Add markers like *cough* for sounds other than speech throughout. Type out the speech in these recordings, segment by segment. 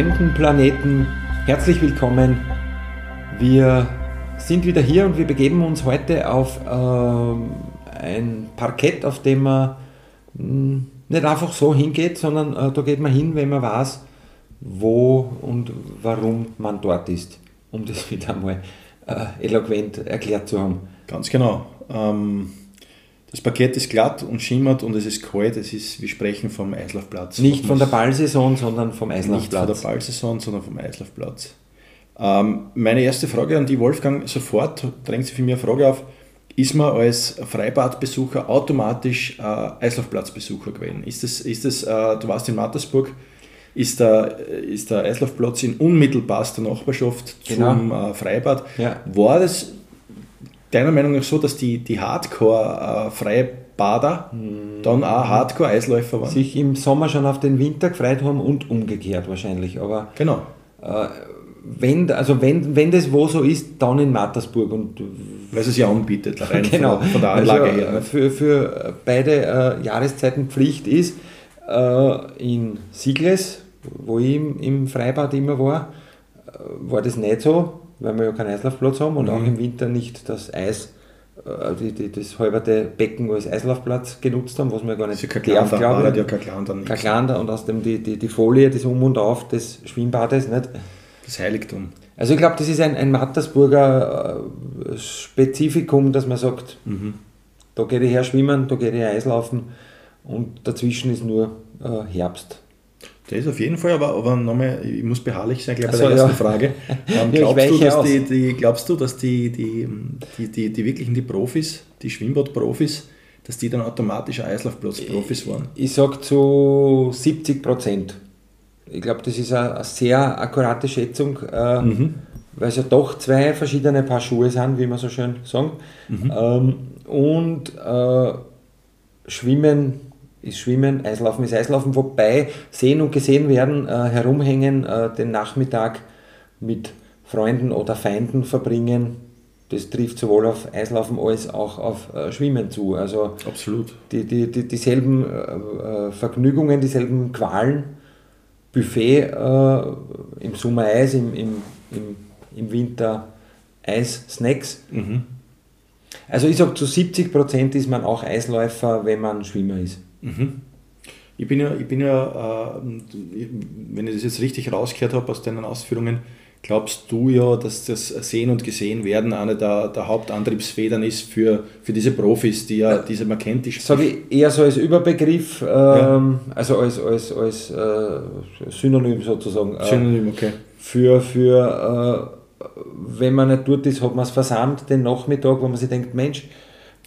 fremden Planeten. Herzlich willkommen. Wir sind wieder hier und wir begeben uns heute auf ähm, ein Parkett, auf dem man hm, nicht einfach so hingeht, sondern äh, da geht man hin, wenn man weiß, wo und warum man dort ist, um das *laughs* wieder einmal äh, eloquent erklärt zu haben. Ganz genau. Ähm, das Parkett ist glatt und schimmert und es ist kalt. Es ist, wir sprechen vom Eislaufplatz. Nicht von der Ballsaison, sondern vom Eislaufplatz. Nicht von der Ballsaison, sondern vom Eislaufplatz. Ähm, meine erste Frage an die Wolfgang, sofort drängt sich für mich eine Frage auf. Ist man als Freibadbesucher automatisch äh, Eislaufplatzbesucher gewesen? Ist das, ist das äh, du warst in Mattersburg, ist der, ist der Eislaufplatz in unmittelbarster Nachbarschaft genau. zum äh, Freibad. Ja. War das deiner Meinung nach so, dass die, die Hardcore-Freibader hm. dann auch Hardcore-Eisläufer waren? Sich im Sommer schon auf den Winter gefreut haben und umgekehrt wahrscheinlich. Aber genau. Äh, wenn, also wenn, wenn das wo so ist, dann in Mattersburg. Und, Weil es ja anbietet, rein genau. von, von der Anlage also, her. Für, für beide äh, Jahreszeiten Pflicht ist, äh, in Sigles, wo ich im, im Freibad immer war, äh, war das nicht so weil wir ja keinen Eislaufplatz haben und mhm. auch im Winter nicht das Eis, äh, die, die, das halberte Becken als Eislaufplatz genutzt haben, was wir gar nicht darf, glaube ich. Ja kein Klander, kein Klander und außerdem die, die, die Folie, das Um und Auf des Schwimmbades, nicht? Das Heiligtum. Also ich glaube, das ist ein, ein Mattersburger äh, Spezifikum, dass man sagt, mhm. da geht ich her schwimmen, da geht ich Eislaufen und dazwischen ist nur äh, Herbst. Das ist auf jeden Fall, aber, aber nochmal, ich muss beharrlich sein, gleich bei so, der ersten ja. Frage. *laughs* Ähm, glaubst, du, dass die, die, glaubst du, dass die, die, die, die, die wirklichen die Profis, die Schwimmbadprofis, dass die dann automatisch Eislaufplatz-Profis waren? Ich, ich sage zu 70 Prozent. Ich glaube, das ist eine, eine, sehr akkurate Schätzung, äh, mhm. weil es ja doch zwei verschiedene Paar Schuhe sind, wie man so schön sagen. Mhm. Ähm, und äh, Schwimmen ist Schwimmen, Eislaufen ist Eislaufen, wobei sehen und gesehen werden, äh, herumhängen, äh, den Nachmittag mit Freunden oder Feinden verbringen. Das trifft sowohl auf Eislaufen als auch auf äh, Schwimmen zu. Also Absolut. Die, die, die, dieselben äh, äh, Vergnügungen, dieselben Qualen. Buffet äh, im Sommer Eis, im, im, im, im Winter Eis, Snacks. Mhm. Also ich sage, zu 70 Prozent ist man auch Eisläufer, wenn man Schwimmer ist. Mhm. Ich bin ja, ich bin ja äh, wenn ich das jetzt richtig rausgehört habe aus deinen Ausführungen, glaubst du ja, dass das Sehen und Gesehen werden eine der, der Hauptantriebsfedern ist für, für diese Profis, die ja diese man kennt. Die Sage ich eher so als Überbegriff, ähm, ja. also als, als, als äh, Synonym sozusagen. Äh, Synonym, okay. Für, für äh, wenn man nicht dort ist, hat man es versammelt den Nachmittag, wo man sich denkt, Mensch,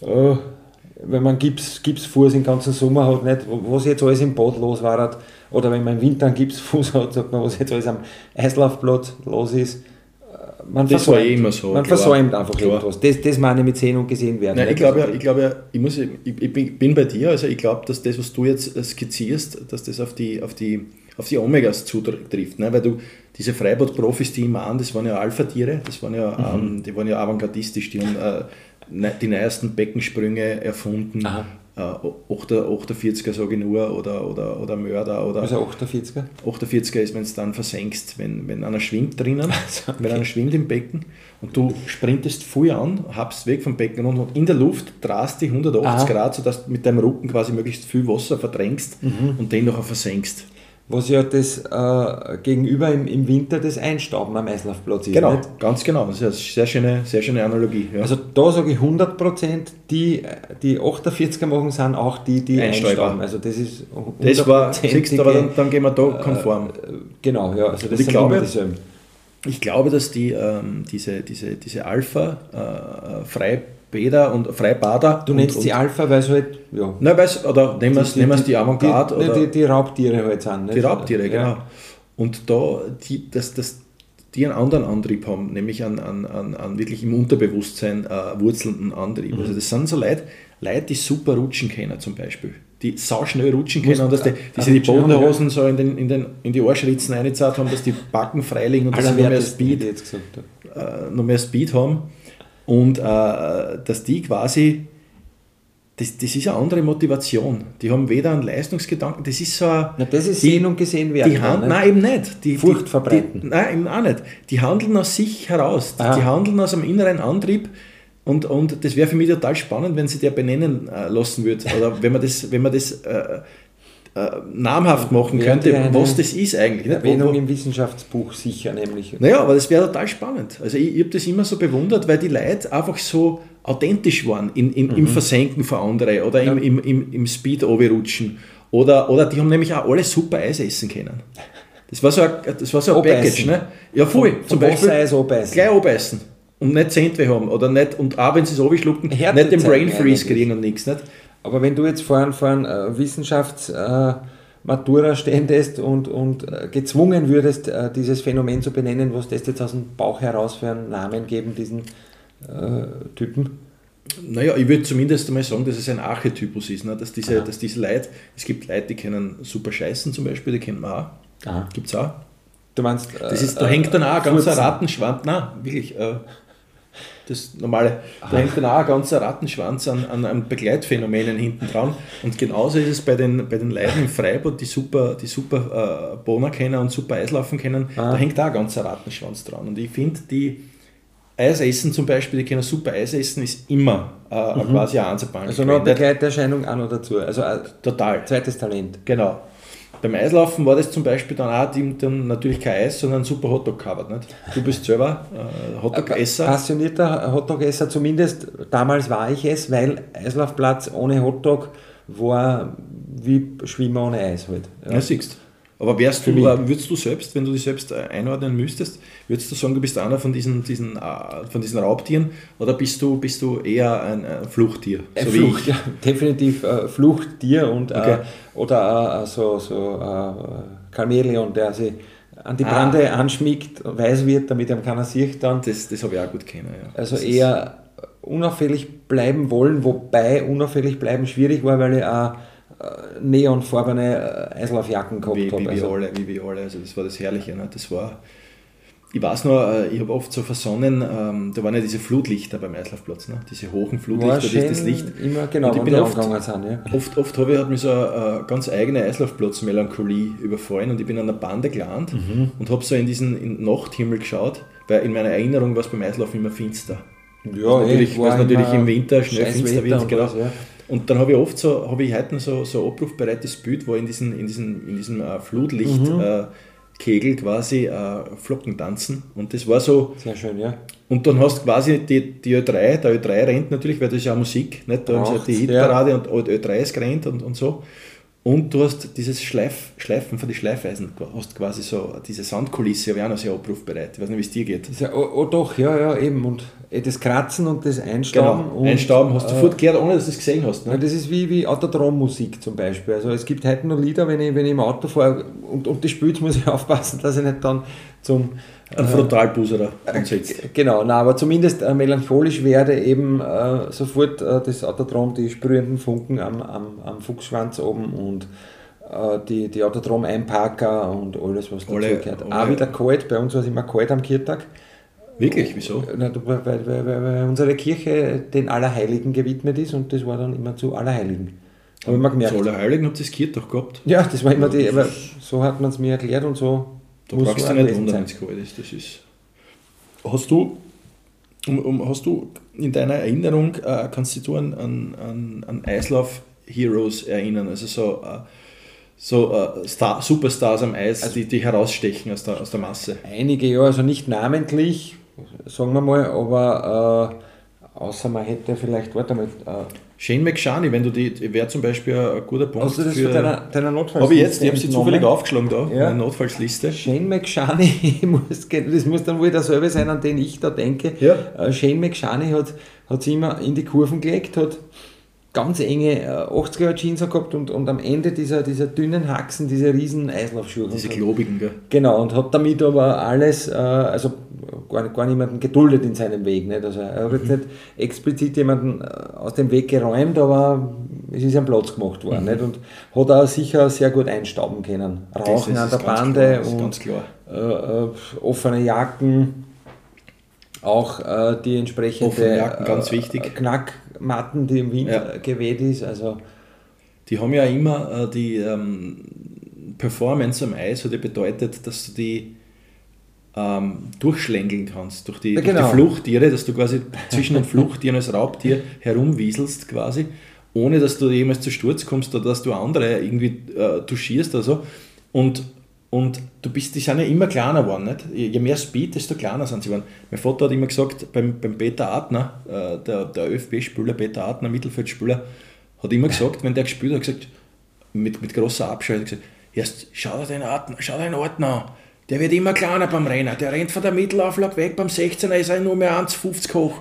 äh, wenn man Gips, Gipsfuß den ganzen Sommer hat, nicht, was jetzt alles im Bad los war, oder wenn man im Winter einen Gipsfuß hat, sagt man, was jetzt alles am Eislaufplatz los ist. Man das versäumt, war eh immer so. Man klar, versäumt einfach klar. etwas. Das, das meine ich mit sehen und gesehen werden. Nein, ich glaube ja, ich, glaube ja, ich, muss, ich, ich bin bei dir, also ich glaube, dass das, was du jetzt skizzierst, dass das auf die, auf die, auf die Omegas zutrifft. Ne? Weil du diese Freibad-Profis, die immer an, das waren ja Alpha-Tiere, das waren ja, mhm. ähm, die waren ja avantgardistisch, die haben äh, die neuesten Beckensprünge erfunden. Aha. Äh, 48er sage ich nur, oder, oder, oder Mörder. Oder also 48er? 48er ist, wenn du dann versenkst, wenn, wenn einer schwimmt drinnen, *laughs* also, okay. wenn einer schwimmt im Becken und du sprintest voll an, habst weg vom Becken und in der Luft drast dich 180 Aha. Grad, sodass du mit deinem Rücken quasi möglichst viel Wasser verdrängst mhm. und den noch versenkst was ja das äh, gegenüber im, im Winter das Einstauben am Eislaufplatz ist. Genau, nicht? ganz genau. Das ist eine sehr schöne, sehr schöne Analogie. Ja. Also da sage ich 100% die, die 48er machen, sind auch die, die einstauben. Also das ist Das war, siehst, aber dann, dann, gehen wir da konform. Äh, genau, ja. Also das sind glaube. Ich glaube, dass die, ähm, diese, diese, diese Alpha äh, frei Bäder und Freibader. Du nennst und, sie Alpha, weil es halt, ja. Nein, weil es, oder nehmen wir die, die, die Avantgarde. Die, die, die, Raubtiere halt sind. Nicht? Die Raubtiere, genau. Ja. Und da, die, das, das, die einen anderen Antrieb haben, nämlich an, an, an, an wirklich im Unterbewusstsein äh, wurzelnden Antrieb. Mhm. Also das sind so Leute, Leute, die super rutschen können zum Beispiel. Die sauschnell rutschen können und dass die, die sich die Bodenhosen so in, den, in, den, in die Arschritzen reingezahlt haben, dass die Backen freilegen und dass sie noch mehr Speed, äh, noch mehr Speed haben und äh, dass die quasi das, das ist eine andere Motivation. Die haben weder einen Leistungsgedanken, das ist so ein, Na, das ist die- sehen und gesehen werden. die Hand, ne? nein, eben nicht. Die, Furcht die, verbreiten. Die, nein, eben auch nicht. Die handeln aus sich heraus. Die, Ah. die handeln aus einem inneren Antrieb. Und, und das wäre für mich total spannend, wenn sie der benennen äh, lassen würde. Oder wenn man das, wenn man das äh, äh, namhaft machen könnte, was das ist eigentlich. Nicht? Wo- Erwähnung wo- im Wissenschaftsbuch sicher nämlich. naja, aber das wäre total spannend. Also ich, ich habe das immer so bewundert, weil die Leute einfach so authentisch waren in, in, im Versenken von anderen oder im, im, im, im Speed rutschen oder, oder die haben nämlich auch alle super Eis essen können. Das war so ein, das war so ein. Package. Ne? Ja, voll. Vom- Zum Beispiel Wassereis abbeißen. gleich abbeißen und nicht Zentweh haben oder nicht, und auch wenn sie es abschlucken, nicht den Brain Freeze kriegen und nichts. Nicht? Aber wenn du jetzt vorhin vorhin äh, Wissenschafts äh, ständest und, und äh, gezwungen würdest, äh, dieses Phänomen zu benennen, was das jetzt aus dem Bauch heraus für einen Namen geben, diesen äh, Typen? Naja, ich würde zumindest einmal sagen, dass es ein Archetypus ist, ne? dass, diese, dass diese Leute, es gibt Leute, die können super scheißen zum Beispiel, die kennen wir auch. Gibt es auch. Du meinst, Das ist, äh, da hängt dann auch ein ganzer. Rattenschwanz, nein, wirklich, das normale, da hängt dann auch ein ganzer Rattenschwanz an, an, an Begleitphänomenen hinten dran. Und genauso ist es bei den, bei den Leuten im Freiburg, die super, die super äh, Bohner kennen und super Eislaufen kennen, Ah. da hängt auch ein ganzer Rattenschwanz dran. Und ich finde, die Eisessen zum Beispiel, die können super Eis essen, ist immer äh, quasi eine Einzelbank. Also noch eine Begleiterscheinung auch noch dazu. Also ein Total. zweites Talent. Genau. Beim Eislaufen war das zum Beispiel dann auch die, dann natürlich kein Eis, sondern ein super Hotdog gehabt. Nicht? Du bist selber äh, Hotdog-Esser. Passionierter Hotdog-Esser, zumindest damals war ich es, weil Eislaufplatz ohne Hotdog war wie Schwimmen ohne Eis halt. Ja, siehst Aber wärst du, äh, würdest du selbst, wenn du dich selbst äh, einordnen müsstest, würdest du sagen, du bist einer von diesen, diesen, äh, von diesen Raubtieren oder bist du, bist du eher ein äh, Fluchttier? So wie Flucht, ja, definitiv äh, Fluchttier und Okay. äh, oder äh, so, so äh, Chamäleon, der sich an die Ah. Brande anschmiegt, weiß wird, damit ihm keiner sieht dann. Das, das habe ich auch gut kennen. Ja. Also das eher unauffällig bleiben wollen, wobei unauffällig bleiben schwierig war, weil ich auch neonfarbene äh, Eislaufjacken gehabt wie, wie, habe. wir Also, alle, wie wir alle. Also das war das Herrliche. Ne? Das war, ich weiß noch, äh, ich habe oft so versonnen, ähm, da waren ja diese Flutlichter beim Eislaufplatz, ne? diese hohen Flutlichter, das ist das Licht. immer genau, Und ich bin oft- sind. Ja. Oft, oft habe ich, hat mich so eine, äh, ganz eigene Eislaufplatz-Melancholie überfallen und ich bin an der Bande gelandet Mhm. und habe so in diesen in Nachthimmel geschaut, weil in meiner Erinnerung war es beim Eislaufen immer finster. Ja, natürlich, eh, weil es natürlich immer im Winter schnell finster wird. Genau. was, ja. Und dann habe ich oft so, habe ich heute noch so, so ein abrufbereites Bild, wo in, diesen, in diesem, in diesem äh, Flutlichtkegel äh, Kegel quasi äh, Flocken tanzen. Und das war so, Sehr schön, ja. und dann hast du quasi die, die Ö3, der Ö3 rennt natürlich, weil das ist ja Musik, nicht? da ist ja die Hitparade und Ö3 ist gerannt und, und so. Und du hast dieses Schleif, Schleifen von den Schleifeisen, hast quasi so diese Sandkulisse, ich auch noch sehr abrufbereit. Ich weiß nicht, wie es dir geht. Ja, oh, oh doch, ja, ja, eben. Und eh, das Kratzen und das Einstauben. Genau, und, Einstauben hast du äh, sofort gehört, ohne dass du es gesehen hast. Ne? das ist wie, wie Autodrom-Musik zum Beispiel. Also es gibt heute noch Lieder, wenn ich, wenn ich im Auto fahre und, und das spielt, muss ich aufpassen, dass ich nicht dann zum... Ein Frontalbuserer ansetzt. Genau, na, aber zumindest äh, melancholisch werde, eben äh, sofort äh, das Autodrom, die sprühenden Funken am, am, am Fuchsschwanz oben und äh, die, die Autodrom-Einparker und alles, was dazu Alle- gehört. alle- Auch wieder kalt, bei uns war es immer kalt am Kirtag. Wirklich, wieso? Na, weil, weil, weil, weil unsere Kirche den Allerheiligen gewidmet ist und das war dann immer zu Allerheiligen. Habe ich mir gemerkt. Zu Allerheiligen habt ihr das Kirtag gehabt. Ja, das war immer die, aber so hat man es mir erklärt und so Da muss brauchst du nicht wundern, wenn es kalt ist. Das ist. Hast du, um, um, hast du in deiner Erinnerung, äh, kannst du dich an, an, an, an Eislauf-Heroes erinnern? Also so, äh, so äh, Star, Superstars am Eis, Also die, die herausstechen aus der, aus der Masse. Einige ja, also nicht namentlich, sagen wir mal, aber äh, außer man hätte vielleicht, warte mal, äh, Shane McShane, wenn du die, wäre zum Beispiel ein guter Punkt du das für. von deiner, deiner Notfallsliste Habe ich jetzt, ich habe sie zufällig aufgeschlagen da, Ja. meine Notfallsliste. Shane McShane, *laughs* muss, das muss dann wohl derselbe sein, an den ich da denke. Ja. Äh, Shane McShane hat, hat sich immer in die Kurven gelegt, hat ganz enge äh, 80er Jeans gehabt und, und am Ende dieser, dieser dünnen Haxen diese riesen Eislaufschuhe. Diese klobigen, gell? Genau, und hat damit aber alles, äh, also gar, gar niemanden geduldet in seinem Weg. Nicht? Also er hat jetzt nicht explizit jemanden äh, aus dem Weg geräumt, aber es ist ein Platz gemacht worden. Nicht? Und hat auch sicher sehr gut einstauben können. Rauchen an der Bande klar, und äh, äh, offene Jacken. Auch äh, die entsprechende Offenmerken, ganz wichtig. Äh, Knackmatten, die im Wind Ja. geweht ist. Also Die haben ja immer äh, die ähm, Performance am Eis ja bedeutet, dass du die ähm, durchschlängeln kannst durch die, Ja, durch genau. die Fluchttiere, dass du quasi zwischen den Fluchttieren als Raubtier herumwieselst quasi, ohne dass du jemals zu Sturz kommst oder dass du andere irgendwie äh, touchierst oder so. Und, und du bist, die sind ja immer kleiner geworden. Nicht? Je mehr Speed, desto kleiner sind sie geworden. Mein Vater hat immer gesagt, beim, beim Peter Adner, äh, der, der ÖFB-Spieler, Peter Adner, Mittelfeldspieler, hat immer gesagt, wenn der gespielt hat, gesagt, mit, mit großer Abscheu, gesagt, erst schau dir den Adner, schau den Adner an. Der wird immer kleiner beim Rennen. Der rennt von der Mittelauflage weg. Beim 16er ist er nur mehr 1,50 hoch.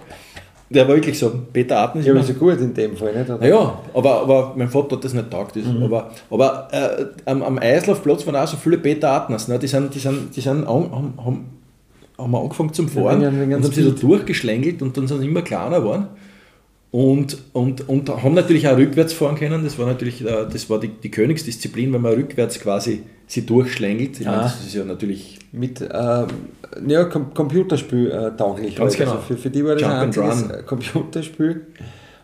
Der war wirklich so. Peter Adner ist ja, ist ja gut in dem Fall, nicht? Oder? naja, aber, aber mein Vater hat das nicht taugt. Mhm. Aber, aber äh, am, am Eislaufplatz waren auch so viele Peter Adners. Ne? Die, sind, die, sind, die sind an, haben, haben, haben angefangen zum Fahren wegen und haben sich da Speed. durchgeschlängelt und dann sind sie immer kleiner geworden. Und, und, und haben natürlich auch rückwärts fahren können. Das war natürlich äh, das war die, die Königsdisziplin, wenn man rückwärts quasi sie durchschlängelt. Ich meine, Ah. das ist ja natürlich Mit ähm, ja, Com Computerspiel äh, tauglich. Ganz halt. genau. Also für, für die war das Jump ein einziges Run. äh, Computerspiel.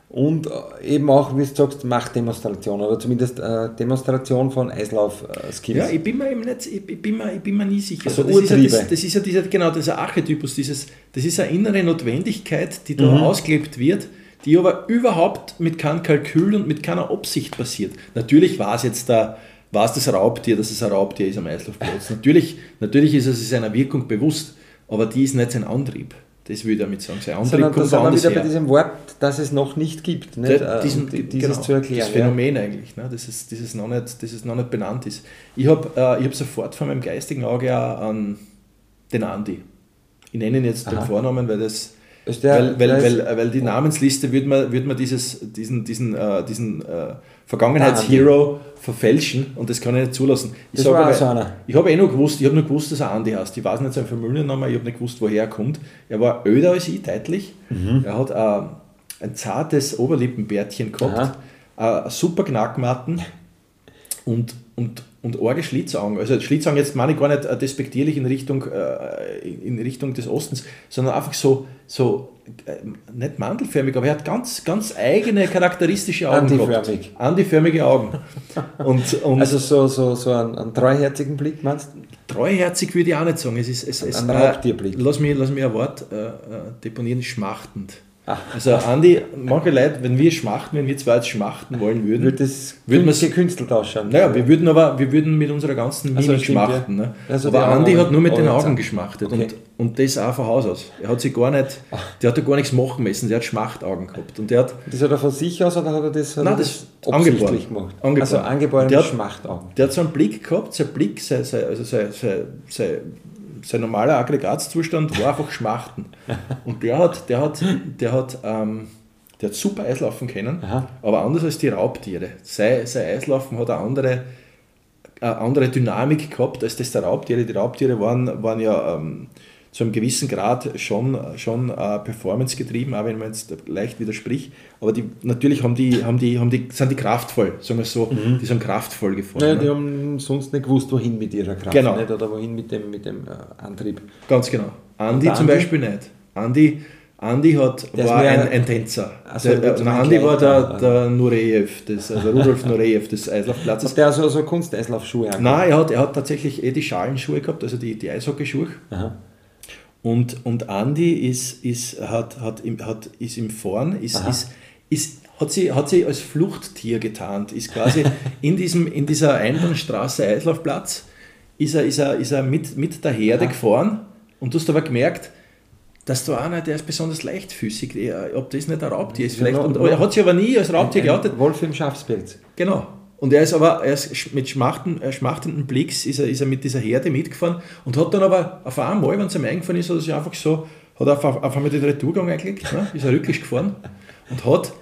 Und äh, eben auch, wie du sagst, Machtdemonstration oder zumindest äh, Demonstration von Eislauf-Skills. Ja, ich bin mir eben nicht, ich ich bin mir, ich bin mir nie sicher. Also das, ist ja, das, das ist ja dieser, genau dieser Archetypus, dieses, das ist eine innere Notwendigkeit, die da Mhm. ausgelebt wird, die aber überhaupt mit keinem Kalkül und mit keiner Absicht passiert. Natürlich war es jetzt da, war es das Raubtier, dass es ein Raubtier ist am Eislaufplatz. natürlich, natürlich ist es seiner Wirkung bewusst, aber die ist nicht sein Antrieb. Das will ich damit sagen. Sein Antrieb Sondern da kommt sind wir wieder bei diesem Wort, das es noch nicht gibt. Nicht? Äh, diesen, die- dieses genau, zu erklären. Das Phänomen eigentlich, ne? das, ist, das, ist noch nicht, noch nicht benannt ist. Ich habe äh, ich hab sofort vor meinem geistigen Auge auch an den Andi. Ich nenne ihn jetzt Aha. Vornamen, weil das der- weil, weil, der ist- weil, weil die Namensliste würde man, würde man dieses, diesen, diesen, äh, diesen äh, Vergangenheitshero verfälschen und das kann ich nicht zulassen. Ich sag aber, so. Ich habe eh noch gewusst, ich habe nur gewusst, dass er Andi heißt. Ich weiß nicht seinen Familiennamen, ich habe nicht gewusst, woher er kommt. Er war öder als ich, deutlich. Mhm. Er hat äh, ein zartes Oberlippenbärtchen gehabt, äh, super Knackmatten und, und, und arge Schlitzaugen. Also Schlitzaugen jetzt meine ich gar nicht äh, despektierlich in Richtung, äh, in Richtung des Ostens, sondern einfach so, so äh, nicht mandelförmig, aber er hat ganz, ganz eigene charakteristische Augen Andiförmig. gehabt. Andiförmige Augen. Und, und Also so, so, so einen, einen treuherzigen Blick, meinst du? Treuherzig würde ich auch nicht sagen. Es ist, es, es, Ein Raubtierblick. Äh, lass, mich, lass mich ein Wort äh, äh, deponieren, schmachtend. Also Andi, manche Leute, wenn wir schmachten, wenn wir zwei jetzt schmachten wollen würden, Würde das Würden gekünstelt ausschauen? naja, wir würden aber, wir würden mit unserer ganzen Also Mimik stimmt, schmachten. Ne? Also aber Andi hat nur mit den Augen geschmachtet Okay. und, und das auch von Haus aus. Er hat sich gar nicht, der hat ja gar nichts machen müssen, der hat Schmachtaugen gehabt. Und der hat Das hat er von sich aus oder hat er das, hat Nein, das absichtlich angeboren. gemacht? Angeboren. Also angeborene Schmachtaugen. Der hat so einen Blick gehabt, sein Blick, sein, sein, also sein, sein, sein, sein normaler Aggregatzustand war einfach Schmachten. *laughs* Und der hat, der hat, der hat, ähm, der hat super Eislaufen können, Aha. aber anders als die Raubtiere. Sein, sein Eislaufen hat eine andere, eine andere Dynamik gehabt als das der Raubtiere. Die Raubtiere waren, waren ja ähm, zu einem gewissen Grad schon, schon äh, Performance getrieben, auch wenn man jetzt leicht widerspricht. Aber die, natürlich haben die, haben die, haben die, sind die kraftvoll, sagen wir es so, die sind kraftvoll gefahren. Naja, ne? die haben sonst nicht gewusst, wohin mit ihrer Kraft. Genau. Nicht? Oder wohin mit dem, mit dem äh, Antrieb. Ganz genau. Andi der zum Andi? Beispiel nicht. Andi, Andi hat, Der ist war ein, ein Tänzer. Ach so, der, der ein Andi war der, der Nureyev, des, also Rudolf Nureyev des Eislaufplatzes. Hat der so, so Kunsteislaufschuhe? Nein, er hat, er hat tatsächlich eh die Schalenschuhe gehabt, also die, die Eishockeyschuhe. Aha. Und, und Andi ist, ist, hat, hat, im, hat, ist im Fahren, ist, Aha. ist, ist, hat, sie, hat sie als Fluchttier getarnt, ist quasi *laughs* in, diesem, in dieser Einbahnstraße Eislaufplatz, ist er, ist er, ist er mit, mit der Herde Aha. gefahren und du hast aber gemerkt, dass da einer, der ist besonders leichtfüßig, ob das nicht ein Raubtier ist. Vielleicht. noch- Und er hat sich aber nie als Raubtier geoutet. Ein Wolf im Schafspelz. Genau. Und er ist aber er ist mit schmachten, äh, schmachtenden Blicks ist er, ist er mit dieser Herde mitgefahren und hat dann aber auf einmal, wenn es ihm eingefallen ist, hat er sich einfach so, hat er auf, auf einmal den Retourgang eingelegt, ne? ist er rücklich gefahren und hat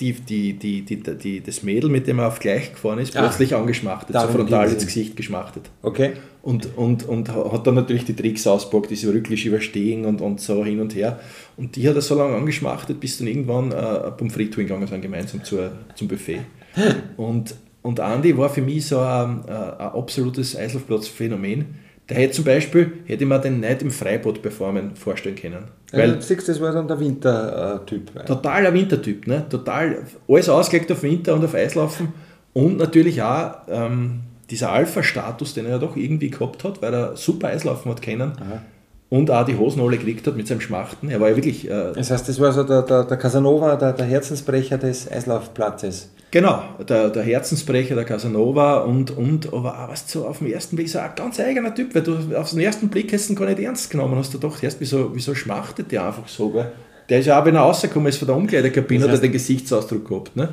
die, die, die, die, die, das Mädel, mit dem er auf gleich gefahren ist, Ah. plötzlich angeschmachtet, so frontal ins. Gesicht geschmachtet. Okay. Und, und, und hat dann natürlich die Tricks auspackt, diese rücklich überstehen und, und so hin und her. Und die hat er so lange angeschmachtet, bis dann irgendwann äh, Pommes frites gegangen sind, gemeinsam zur, zum Buffet. *gasps* Und, und Andi war für mich so ein, ein absolutes Eislaufplatz-Phänomen. Der hätte zum Beispiel, hätte man den nicht im Freibad performen vorstellen können. Weil ja, du siehst, das war dann der Wintertyp. Totaler Wintertyp, ne? Total, alles ausgelegt auf Winter und auf Eislaufen und natürlich auch ähm, dieser Alpha-Status, den er ja doch irgendwie gehabt hat, weil er super Eislaufen hat können. Aha und auch die Hosen alle gekriegt hat mit seinem Schmachten. Er war ja wirklich. Äh das heißt, das war so der, der, der Casanova, der, der Herzensbrecher des Eislaufplatzes. Genau, der, der Herzensbrecher, der Casanova und, und aber auch was so auf den ersten Blick so ein ganz eigener Typ, weil du auf den ersten Blick hast ihn gar nicht ernst genommen hast. Du gedacht, erst, wieso, wieso schmachtet der einfach so? Gell? Der ist ja auch, wenn er rausgekommen ist von der Umkleidekabine, das heißt, hat er den Gesichtsausdruck gehabt. Ne?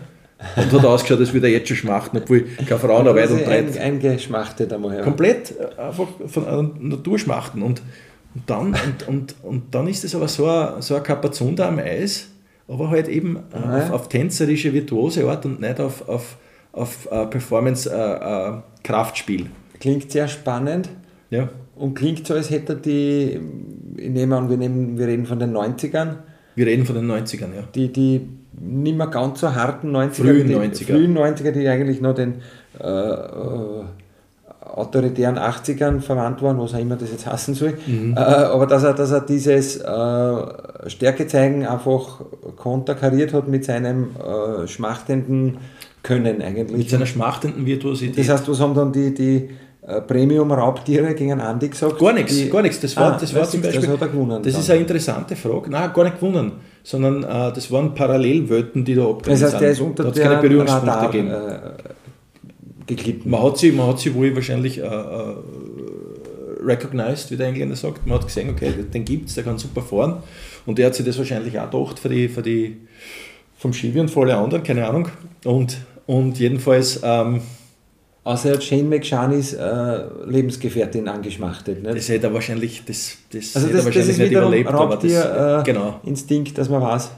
Und hat *laughs* ausgeschaut, als würde er jetzt schon schmachten, obwohl keine Frau noch weit und breit. Eingeschmachtet einmal. Ja. Komplett äh, einfach von Natur schmachten. Und, und, dann, und, und, und dann ist es aber so ein, so ein Kapazon da am Eis, aber halt eben äh, auf, auf, tänzerische, virtuose Art und nicht auf, auf, auf uh, Performance-Kraftspiel. Uh, uh, klingt sehr spannend. Ja. Und klingt so, als hätte die, ich nehme an, wir, nehmen, wir reden von den 90ern. Wir reden von den 90ern, ja. Die, die nicht mehr ganz so harten 90er. Frühen 90er. Frühen 90er, die eigentlich noch den äh, äh autoritären 80ern verwandt waren, was auch immer das jetzt hassen soll. Mhm. Äh, aber dass er, dass er dieses äh, Stärke zeigen einfach konterkariert hat mit seinem äh, schmachtenden Können eigentlich. Mit seiner schmachtenden Virtuosität. Das heißt, was haben dann die, die äh, Premium-Raubtiere gegen Andi gesagt? Gar nichts, gar nichts. Das war, ah, das war zum Beispiel. Das hat er gewonnen. Das dann. ist eine interessante Frage. Nein, gar nicht gewonnen, sondern äh, das waren Parallelwelten, die da abgegangen Das heißt, der ist unter da der keine Berührungspunkte gegeben. Äh, geglitten. Man hat sie, man hat sie wohl wahrscheinlich äh, äh, recognized, wie der Engländer sagt. Man hat gesehen, okay, den gibt es, der kann super fahren. Und der hat sich das wahrscheinlich auch gedacht für die, für die, vom Schiwi und für alle anderen, keine Ahnung. Und, und jedenfalls. Ähm, Außer er hat Shane McShaneys äh, Lebensgefährtin angeschmachtet. Nicht? Das hätte er wahrscheinlich, das, das also hätte das, er wahrscheinlich das nicht überlebt. aber das, äh, genau. Instinkt, dass man weiß.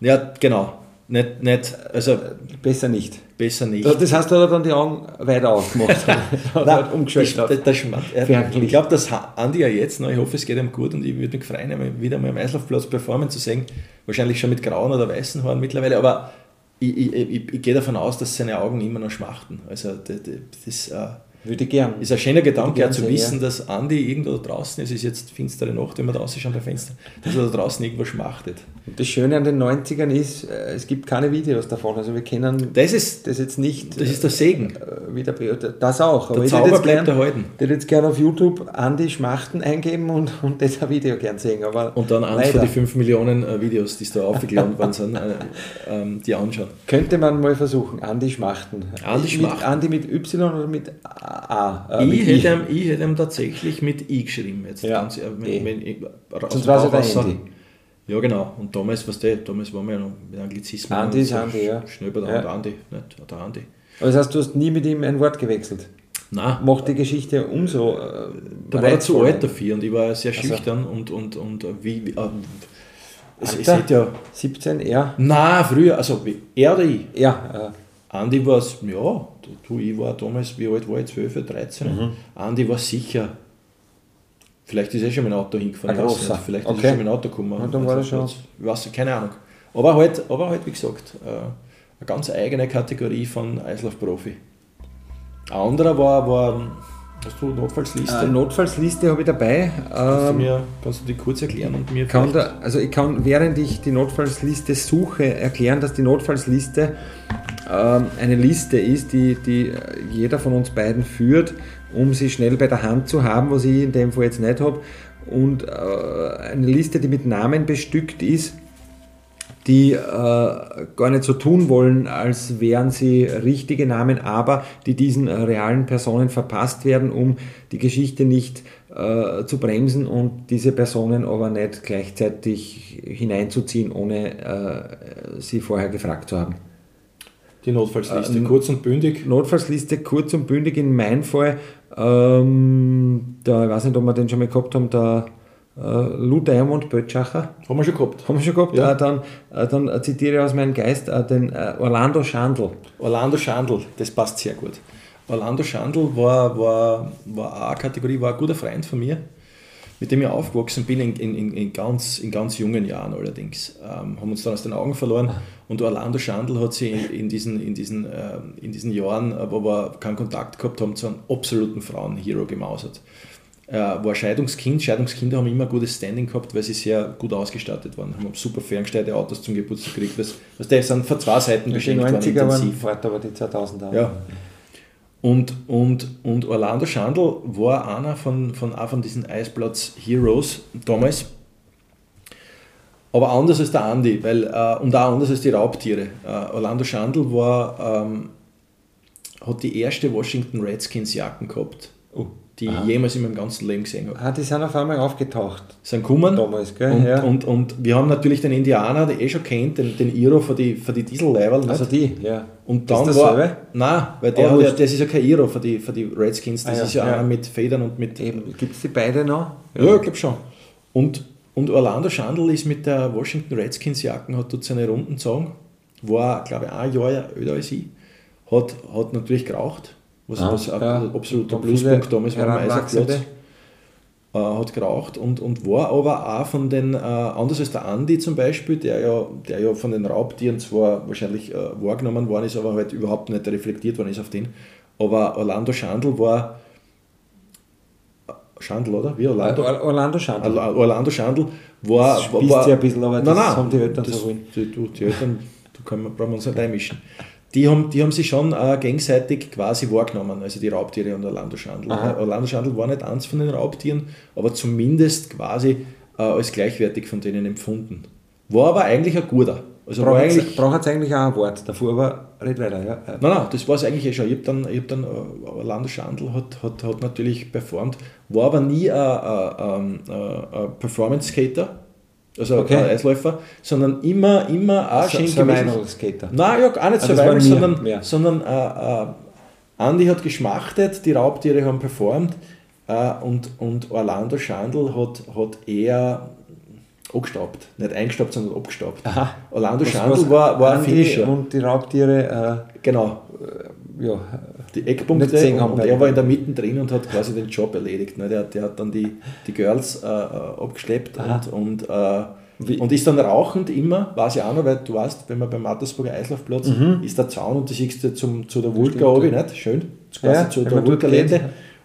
Ja, genau. Nicht, nicht, also besser nicht. Besser nicht. Das heißt, da hat er dann die Augen weiter aufgemacht. *laughs* Nein, umgeschaltet. Das, das, das ich glaube, dass Andi ja jetzt noch, ich hoffe, es geht ihm gut und ich würde mich freuen, wieder mal am Eislaufplatz performen zu sehen. Wahrscheinlich schon mit grauen oder weißen Haaren mittlerweile, aber ich, ich, ich, ich gehe davon aus, dass seine Augen immer noch schmachten. Also das, das äh, würde ich gern. Ist ein schöner Gedanke, auch zu wissen, ja. dass Andi irgendwo da draußen ist. Es ist jetzt finstere Nacht, wenn wir draußen schauen beim Fenster, dass er da draußen irgendwo schmachtet. Und das Schöne an den 90ern ist, äh, es gibt keine Videos davon. Also wir kennen das, ist, das jetzt nicht. Das ist der Segen. Äh, wieder, das auch. Der Aber Zauber bleibt erhalten. Ich würde jetzt gerne auf YouTube Andi Schmachten eingeben und, und das Video gern sehen. Aber und dann eins von die 5 Millionen äh, Videos, die da aufgeladen worden sind, *laughs* ähm, die anschauen. Könnte man mal versuchen, Andi Schmachten. Andi Schmachten. Mit, Andi mit Y oder mit A? A. Äh, ich, hätte ihm, ich hätte ihm tatsächlich mit I geschrieben. Jetzt ja, ganz, wenn, wenn ich, Sonst war es Andi. Ja, genau. Und damals, was der, damals waren wir ja noch mit Anglizismen. Andi ist Andi, ja. Schnöber der ja. Andi, nicht der Andi. Aber das heißt, du hast nie mit ihm ein Wort gewechselt? Nein. Macht die Geschichte umso. Äh, da war er zu alt dafür und ich war sehr schüchtern also. und, und, und wie. wie äh, es, es ja 17, er? Nein, früher, also er oder ich? Ja. Äh. Andi war es, ja, du, ich war damals, wie alt war ich, 12, 13. Mhm. Andi war sicher, vielleicht ist er schon mit dem Auto hingefahren. Ein großer. Vielleicht okay. ist er schon mit dem Auto gekommen. Und dann war er schon. Weiß, keine Ahnung. Aber halt, aber halt, wie gesagt, äh, eine ganz eigene Kategorie von Eislaufprofi. Ein anderer war, war Hast du Notfallsliste? Äh, Notfallsliste habe ich dabei. Kannst, ähm, du mir, kannst du die kurz erklären und mir kann da, Also ich kann, während ich die Notfallsliste suche, erklären, dass die Notfallsliste ähm, eine Liste ist, die, die jeder von uns beiden führt, um sie schnell bei der Hand zu haben, was ich in dem Fall jetzt nicht habe. Und äh, eine Liste, die mit Namen bestückt ist, die äh, gar nicht so tun wollen, als wären sie richtige Namen, aber die diesen äh, realen Personen verpasst werden, um die Geschichte nicht äh, zu bremsen und diese Personen aber nicht gleichzeitig hineinzuziehen, ohne äh, sie vorher gefragt zu haben. Die Notfallsliste, ähm, kurz und bündig? Notfallsliste, kurz und bündig in meinem Fall. Ähm, da, ich weiß nicht, ob wir den schon mal gehabt haben, der äh, Lou Diamond Bötschacher. Haben wir schon gehabt. Haben wir schon gehabt. Ja. Äh, dann, äh, dann zitiere ich aus meinem Geist äh, den äh, Orlando Schandl. Orlando Schandl, das passt sehr gut. Orlando Schandl war, war, war eine Kategorie, war ein guter Freund von mir mit dem ich aufgewachsen bin, in, in, in, ganz, in ganz jungen Jahren allerdings. Ähm, haben uns dann aus den Augen verloren und Orlando Schandl hat sie in, in diesen, in, diesen, äh, in diesen Jahren, wo wir keinen Kontakt gehabt haben, zu einem absoluten Frauenhero gemausert. Er war Scheidungskind. Scheidungskinder haben immer ein gutes Standing gehabt, weil sie sehr gut ausgestattet waren. Haben super ferngesteuerte Autos zum Geburtstag gekriegt. Was, was die sind von zwei Seiten beschenkt worden. Die 90er waren fort, aber die 2000er. Ja. Und, und, und Orlando Schandl war einer von, von, auch von diesen Eisplatz Heroes damals. Aber anders als der Andi, weil, äh, und auch anders als die Raubtiere. Äh, Orlando Schandl war, ähm, hat die erste Washington Redskins Jacken gehabt. Oh die Aha. ich jemals in meinem ganzen Leben gesehen habe. Ah, die sind auf einmal aufgetaucht. Sind gekommen. Damals, gell? Und, ja. und, und wir haben natürlich den Indianer, der eh schon kennt, den, den Iro für die, für die Dieselleiberl. Also die, ja. Und dann ist das war. Selbe? Nein, weil der oh, hat ja, das ist ja kein Iro für die, für die Redskins, das ah, ja, ist ja, ja, einer mit Federn und mit. Gibt es die beide noch? Ja, ja ich glaube schon. Und, und Orlando Schandl ist mit der Washington Redskins Jacken, hat dort seine Runden gezogen, war, glaube ich, ein Jahr älter als ich, hat, hat natürlich geraucht was, ah, was ja, absoluter Pluspunkt damals war am Eiserplatz. Äh, hat geraucht und, und war aber auch von den, äh, anders als der Andi zum Beispiel, der ja, der ja von den Raubtieren zwar wahrscheinlich äh, wahrgenommen worden ist, aber halt überhaupt nicht reflektiert worden ist auf den. Aber Orlando Schandl war äh, Schandl, oder? Wie Orlando? Orlando Schandl. Orlando Schandl war. Das war, war ja ein bisschen, aber das nein, haben die Eltern das, so wollen. Die, die Eltern, da können wir, brauchen wir uns nicht einmischen die haben, die haben sich schon äh, gegenseitig quasi wahrgenommen, also die Raubtiere und Orlando Schandl. Aha. Orlando Schandl war nicht eins von den Raubtieren, aber zumindest quasi äh, als gleichwertig von denen empfunden. War aber eigentlich ein guter. Also braucht eigentlich, braucht eigentlich auch ein Wort davor, aber red weiter. Ja. Nein, nein, das war es eigentlich eh schon. Ich habe dann, ich hab dann äh, Orlando Schandl hat, hat, hat natürlich performt, war aber nie ein, ein, ein Performance-Skater, also okay. kein Eisläufer, sondern immer, immer auch schön Survival Skater. Nein, ja, auch nicht also Survival, sondern, mehr. sondern äh, äh, Andy hat geschmachtet, die Raubtiere haben performt äh, und, und Orlando Schandl hat, hat eher abgestaubt. Nicht eingestaubt, sondern abgestaubt. Aha. Orlando was, Schandl was war, war ein Finisher. Und die Raubtiere. Äh, genau. Äh, ja, die Eckpunkte und, und er war in der Mitte drin und hat quasi den Job erledigt. Ne? Der, der hat dann die, die Girls äh, abgeschleppt und, und, äh, und ist dann rauchend immer, weiß ich auch noch, weil du weißt, wenn man beim Mattersburger Eislaufplatz mhm. ist der Zaun und du siehst du zum, zu der Vulka oben, nicht? Schön, quasi ja, zu der Vulkalette.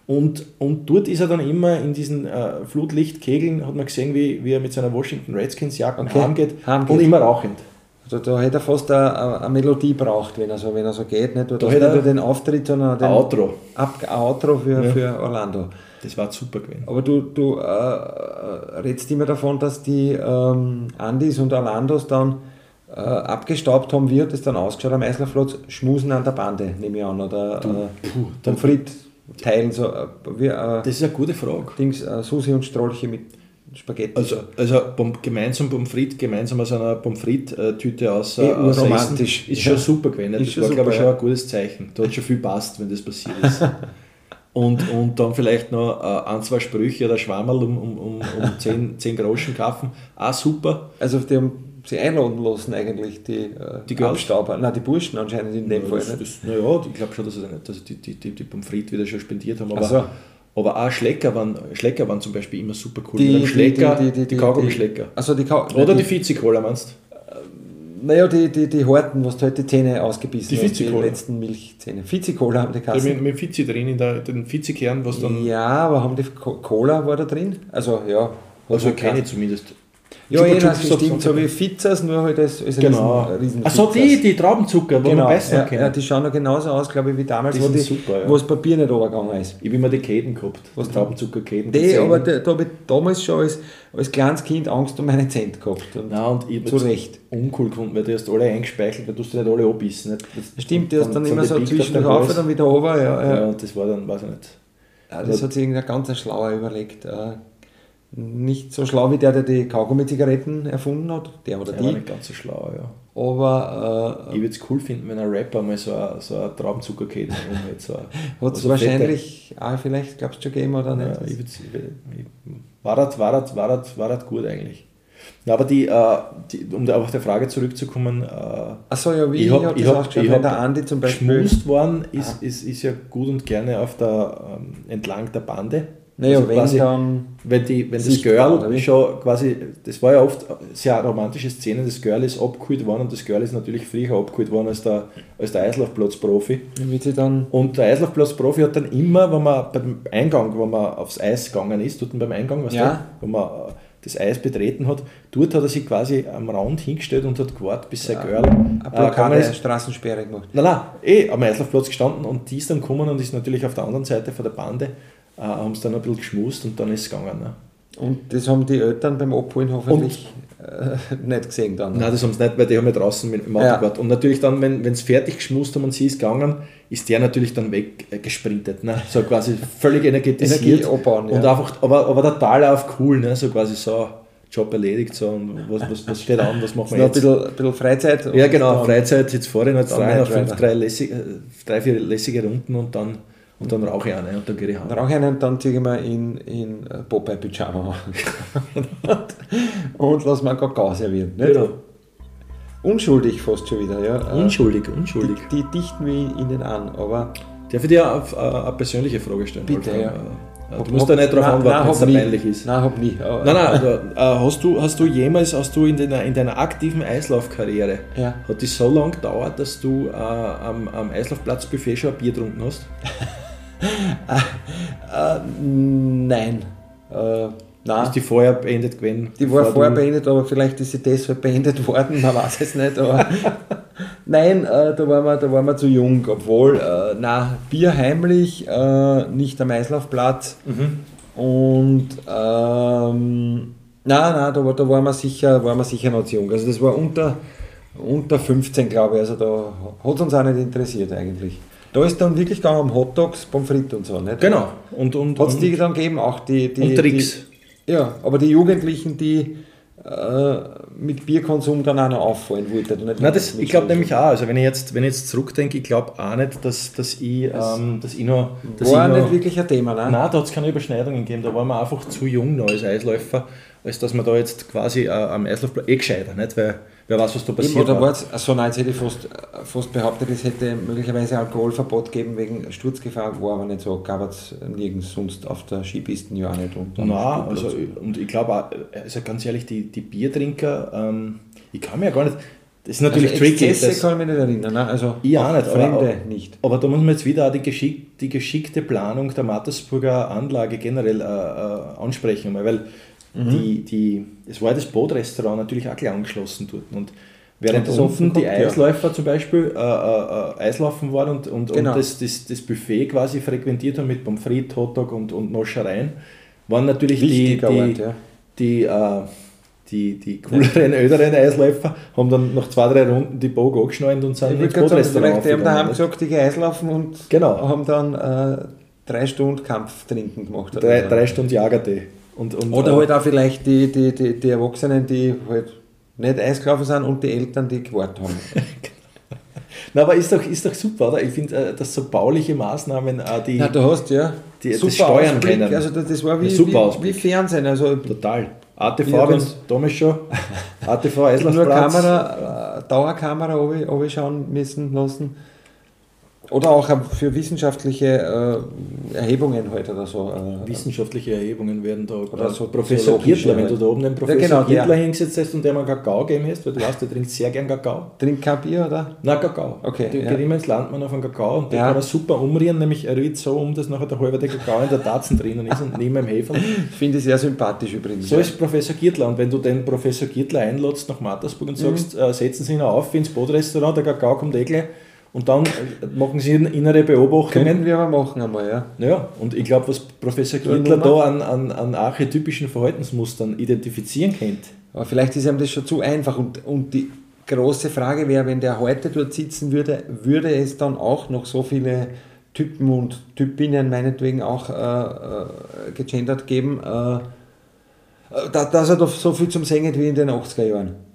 Und, und dort ist er dann immer in diesen äh, Flutlichtkegeln, hat man gesehen, wie, wie er mit seiner Washington Redskins Jacke okay. heimgeht, heimgeht und immer rauchend. Also da hätte er fast eine, eine Melodie braucht, wenn er so, wenn er so geht. Nicht nur da hätte er den Auftritt, sondern den Outro. Ab, Outro für, ja. für Orlando. Das war super gewesen. Aber du, du äh, redest immer davon, dass die ähm, Andis und Orlandos dann äh, abgestaubt haben wird, das dann ausgeschaut am Eislaufplatz, schmusen an der Bande, nehme ich an. Oder du, äh, puh, dann Fried teilen so. Äh, wie, äh, das ist eine gute Frage. Dings, äh, Susi und Strolche mit Spaghetti. Also, also gemeinsam Pommes frites, gemeinsam aus einer Pommes frites-Tüte aus, e, aus romantisch. ist ja. schon super gewesen. Das war, glaube ich, schon ein gutes Zeichen. Da hat schon viel passt, wenn das passiert ist. *laughs* und, und dann vielleicht noch äh, ein, zwei Sprüche oder Schwammerl um, um, um, um *laughs* 10, 10 Groschen kaufen. Auch super. Also die haben sie einladen lassen eigentlich, die, äh, die Abstauber. Nein, die Burschen anscheinend in dem ja, Fall. Das, das, naja, ich glaube schon, dass, dass die, die, die, die Pommes frites wieder schon spendiert haben. Aber, so. Aber auch Schlecker waren, Schlecker waren zum Beispiel immer super cool. Die, Schlecker, die, die, die, die Kaugummi-Schlecker. Also die Ka Oder die Vizi-Cola meinst du? Naja, die, die, die Horten, was du halt die Zähne ausgebissen die hast, die letzten Milchzähne. Vizi-Cola haben die Kassen. Ja, mit, mit Vizi drin, in der, den Vizi-Kern, was dann... Ja, aber haben die Cola war da drin? Also, ja. Also keine zumindest. Ja, eh, das stimmt, so wie Fizzas, nur halt als, als genau. riesen, riesen Achso, die, die Traubenzucker, wo genau, man besser ja, ja, die schauen noch genauso aus, glaube ich, wie damals, die wo, die, super, ja. wo das Papier nicht runtergegangen ist. Ich habe immer die Käden gehabt, was Traubenzuckerkäden. Die, aber da, da habe ich damals schon als, als kleines Kind Angst um meine Zähne gehabt. Und, Nein, und ich zu Recht. Uncool gefunden, weil du hast alle eingespeichert, weil du hast nicht alle abbissen. Nicht? Das stimmt, du hast dann immer so zwischendurch auf und dann wieder runter. Ja, ja. ja, und das war dann, weiß ich nicht. Ja, das hat sich irgendein ganz schlauer überlegt. Äh, nicht so schlau wie der, der die Kaugummi-Zigaretten erfunden hat, der oder der die. War nicht ganz so schlau, ja. Aber. Äh, ich würde es cool finden, wenn ein Rapper mal so eine, so eine Traubenzuckerkette so *laughs* Hat es also wahrscheinlich auch vielleicht, glaubst du, schon gegeben oder nicht? Ja, ich ich, ich, war, das, war, das, war, das, war das gut eigentlich. Ja, aber die, äh, die, um auf die Frage zurückzukommen, äh, Achso, ja, wie ich habe hab, hab, ich hab, der Andi zum Beispiel. Geschmust worden ist, ist, ist ja gut und gerne auf der, ähm, entlang der Bande Naja, Also wenn quasi- dann. wenn, die, wenn das Girl wie? schon quasi, das war ja oft sehr romantische Szenen, das Girl ist abgeholt worden und das Girl ist natürlich früher abgeholt worden als der, als der Eislaufplatz-Profi. Und der Eislaufplatz-Profi hat dann immer, wenn man beim Eingang, wenn man aufs Eis gegangen ist, dort beim Eingang, weißt Ja. du, wenn man äh, das Eis betreten hat, dort hat er sich quasi am Rand hingestellt und hat gewartet, bis sein Ja. Girl Eine äh, gegangen Blockade, ist. Straßensperre gemacht. Nein, nein, eh am Eislaufplatz gestanden und die ist dann gekommen und ist natürlich auf der anderen Seite von der Bande, äh, haben sie dann ein bisschen geschmust und dann ist es gegangen. Ne? Und das haben die Eltern beim Abholen hoffentlich äh, nicht gesehen dann. Nein, das haben sie nicht, weil die haben ja draußen mit dem Auto Ja. gewartet. Und natürlich dann, wenn sie fertig geschmust haben und sie ist gegangen, ist der natürlich dann weggesprintet. Ne? So quasi völlig energetisiert. Energie abbauen, ja. Und einfach, aber, aber total auf cool, ne? so quasi so, Job erledigt, so, und was, was, was steht an, was machen wir noch ein jetzt? bisschen, ein bisschen Freizeit. Ja, und genau, Freizeit, jetzt fahre ich noch dann drei, fünf, lässig, äh, drei, vier lässige Runden und dann, und dann rauche ich eine und dann gehe ich Dann heim. rauche ich einen, dann ziehe ich mir in, in äh, Popeye-Pyjama *laughs* und lass mir Kakao servieren. Nicht? Genau. Unschuldig fast schon wieder, ja. Äh, Unschuldig, unschuldig. Die, die dichten wir ihnen an, aber Darf ich dir eine, eine, eine persönliche Frage stellen? Bitte, Wolfgang? ja. Äh, Du musst da nicht drauf antworten, wenn es hab dir peinlich ist. Nein, hab nie. Nein, nein, äh, hast, du, hast du jemals, hast du in deiner, in deiner aktiven Eislaufkarriere, Ja. hat das so lange gedauert, dass du äh, am, am Eislaufplatzbuffet schon ein Bier getrunken hast? *laughs* Äh, nein. Äh, nein. Ist die vorher beendet gewesen? Die war vorher beendet, aber vielleicht ist sie deshalb beendet worden, man weiß es nicht. Aber *laughs* nein, äh, da, waren wir, da waren wir zu jung, obwohl, äh, na, Bier heimlich, äh, nicht am Eislaufplatz. Mhm. Und ähm, nein, nein, da, da waren, wir sicher, waren wir sicher noch zu jung. Also das war unter, unter 15, glaube ich. Also da hat es uns auch nicht interessiert eigentlich. Da ist dann wirklich gegangen um Hotdogs, Pommes frites und so, nicht? Genau. Und, und, Hat es die dann gegeben, auch die, die, und Tricks. die Ja, aber die Jugendlichen, die äh, mit Bierkonsum dann auch noch auffallen wollten. nicht Nein, das, ich glaube nämlich auch, also wenn ich jetzt, wenn ich jetzt zurückdenke, ich glaube auch nicht, dass, dass, ich, ähm, dass ich noch... Dass War ich noch nicht wirklich ein Thema, ne? Nein, da hat es keine Überschneidungen gegeben. Da waren wir einfach zu jung noch als Eisläufer, als dass man da jetzt quasi äh, am Eislaufplatz eh gescheiter, nicht? Weil wer weiß, was da Eben, passiert. oder war. war es so nein, jetzt hätte ich fast, fast behauptet, es hätte möglicherweise Alkoholverbot gegeben wegen Sturzgefahr, war aber nicht so, gab es nirgends sonst auf der Skipisten ja auch nicht. Und Nein, also, und ich glaube auch, also ganz ehrlich, die, die Biertrinker, ähm, ich kann mir ja gar nicht, das ist natürlich also tricky. Das, kann ich mich nicht erinnern, ne? also Ich auch nicht, aber- Fremde nicht. aber da muss man jetzt wieder auch die, geschick, die geschickte Planung der Mattersburger Anlage generell äh, äh, ansprechen, weil Mhm. die, die, es war das Bootrestaurant natürlich auch gleich angeschlossen dort. Und während Und unten die gehabt, ja. Eisläufer zum Beispiel äh, äh, äh, Eislaufen waren und, und, Genau. und das, das, das Buffet quasi frequentiert haben mit Pommes frites, Hotdog und, und Noschereien, waren natürlich die, Wichtiger die, Ort, ja. die, äh, die, die cooleren, öderen Eisläufer haben dann nach zwei, drei Runden die Bogen angeschnallt und sind ins Bootrestaurant die haben daheim gesagt, die Eislaufen und Genau. haben dann äh, drei Stunden Kampf trinken gemacht. Drei, drei Stunden Jagertee. Und, und, Oder äh, halt auch vielleicht die, die, die, die Erwachsenen, die halt nicht Eisgelaufen sind und die Eltern, die gewartet haben. *laughs* Na, aber ist doch, ist doch super, oder? Ich finde, äh, dass so bauliche Maßnahmen auch die. Ja, du hast ja Die- das steuern können. Also das, war wie, super wie, Ausblick. wie Fernsehen. Also total. ATV, Ja, wenn damals schon. *laughs* ATV, nur Eislaufplatz. Kamera, äh, Dauerkamera runterschauen müssen lassen. Oder auch äh, für wissenschaftliche äh, Erhebungen halt oder so. Äh, Wissenschaftliche Erhebungen werden da. Oder so Professor Gittler, wenn du da oben den Ja, Professor genau, der. Gittler hingesetzt hast und der mal Kakao gegeben hast, weil du weißt, der trinkt sehr gern Kakao. Trink kein Bier, oder? Nein, Kakao. Okay, Der ja. geht immer ins Landmann auf einen Kakao und der Ja. kann er super umrühren, nämlich er rührt so um, dass nachher der halbe der Kakao in der Tatzen drinnen ist und neben dem Hefe. *laughs* Finde ich sehr sympathisch übrigens. So ist Professor Gittler. Und wenn du den Professor Gittler einladst nach Mattersburg und sagst, Mhm. äh, setzen Sie ihn auf ins Bootrestaurant, der Kakao kommt eh gleich, und dann äh, machen Sie innere Beobachtungen. Könnten wir aber machen einmal, ja. Ja, und ich glaube, was Professor nur da an, an, an archetypischen Verhaltensmustern identifizieren kennt. Aber vielleicht ist ihm das schon zu einfach. Und, und die große Frage wäre, wenn der heute dort sitzen würde, würde es dann auch noch so viele Typen und Typinnen meinetwegen auch äh, äh, gegendert geben, äh, äh, da, dass er doch so viel zum Singen wie in den 80er Jahren.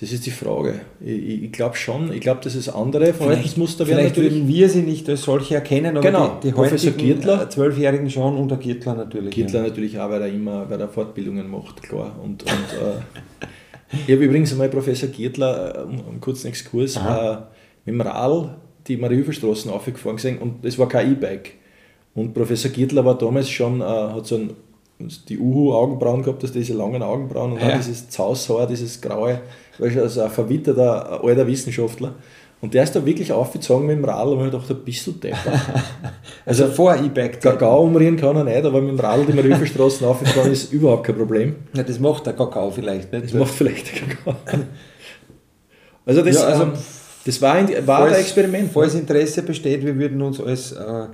Das ist die Frage. Ich, ich, glaube schon, ich glaube, dass es andere Verhaltensmuster werden Vielleicht natürlich. würden wir sie nicht als solche erkennen, aber Genau, die, die Professor äh, Zwölfjährigen schon und der Gittler natürlich. Gittler natürlich auch, weil er immer weil er Fortbildungen macht, klar. Und, und äh, ich habe übrigens einmal Professor Gittler, äh, um um einen kurzen Exkurs, äh, mit dem Radl die Mariehilferstraßen aufgefahren gesehen und das war kein E-Bike. Und Professor Gittler war damals schon, äh, hat so ein, die Uhu-Augenbrauen gehabt, dass diese langen Augenbrauen und ja. dieses Zaushaar, dieses graue, also ein verwitterter alter Wissenschaftler. Und der ist da wirklich aufgezogen mit dem Radl und ich dachte, bist du Depper. *laughs* also, also vor E-Bike. Kakao umrieren kann er nicht, aber mit dem Radl die Mariefelstraßen *laughs* aufgefahren ist überhaupt kein Problem. Ja, das macht der Kakao vielleicht nicht. Das macht vielleicht der Kakao. *laughs* Also das, ja, also, ähm, das war, ein, war falls, ein Experiment. Falls Interesse besteht, wir würden uns als äh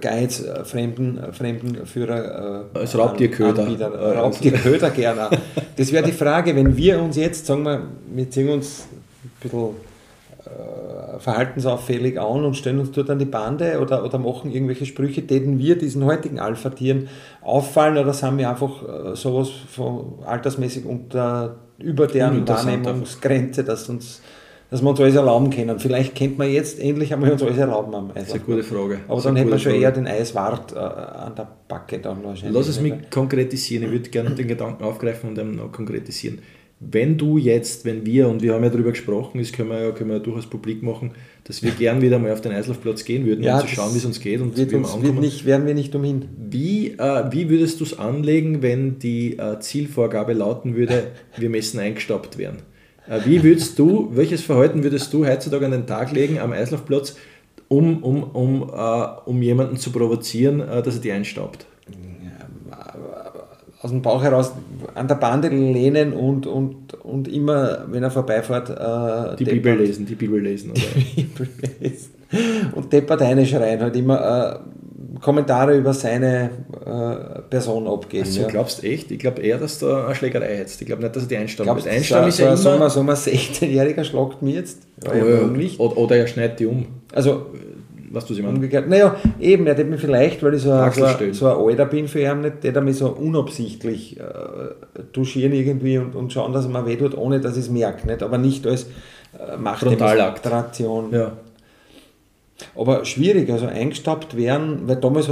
Guides, äh, Fremden, äh, Fremdenführer äh, als Raubtierköder, äh, Raubtierköder *laughs* gerne. Das wäre die Frage, wenn wir uns jetzt, sagen wir, wir ziehen uns ein bisschen äh, verhaltensauffällig an und stellen uns dort an die Bande oder, oder machen irgendwelche Sprüche, denen wir diesen heutigen Alpha-Tieren auffallen oder sind wir einfach äh, sowas von altersmäßig unter, über deren Wahrnehmungsgrenze, dass, uns, dass wir uns alles erlauben können. Vielleicht kennt man jetzt endlich einmal uns alles erlauben am Eis. Das ist eine gute Frage. Aber dann hätten wir schon Frage. eher den Eiswart äh, an der Backe dann wahrscheinlich. Lass es mich konkretisieren. Ich würde gerne den Gedanken aufgreifen und dann noch konkretisieren wenn du jetzt, wenn wir, und wir haben ja darüber gesprochen, das können wir ja, können wir ja durchaus publik machen, dass wir gern wieder mal auf den Eislaufplatz gehen würden, ja, um zu schauen, wie es uns geht und wird wie uns, wir nicht, werden wir nicht umhin. Wie, äh, wie würdest du es anlegen, wenn die äh, Zielvorgabe lauten würde, wir müssen eingestoppt werden? Äh, wie würdest du, welches Verhalten würdest du heutzutage an den Tag legen am Eislaufplatz, um, um, um, äh, um jemanden zu provozieren, äh, dass er die einstaubt? aus dem Bauch heraus an der Bande lehnen und, und, und immer, wenn er vorbeifährt, äh, die. Bibel lesen, die Bibel lesen. Oder? *laughs* Die Bibel lesen. Und deppert eine schreien, halt immer Kommentare über seine äh, Person abgeben. Also, ja. glaubst echt? Ich glaube eher, dass da eine Schlägerei jetzt. Ich glaube nicht, dass er die einstammen wird. Einstammen ist ja so, immer... So ein 16-Jähriger schlagt mir jetzt. Ja, oder. Oder er schneidet die um. Also was du sie meinst. Umgekehrt. Naja, eben, er hat mich vielleicht, weil ich so, ein, so, ein, so ein Alter bin für ihn, nicht, der mich so unabsichtlich äh, duschieren irgendwie und, und schauen, dass er mir weh tut, ohne dass ich es merke. Nicht? Aber nicht als äh, Machtdemonstration. Ja. Aber schwierig, also eingestaubt werden, weil damals,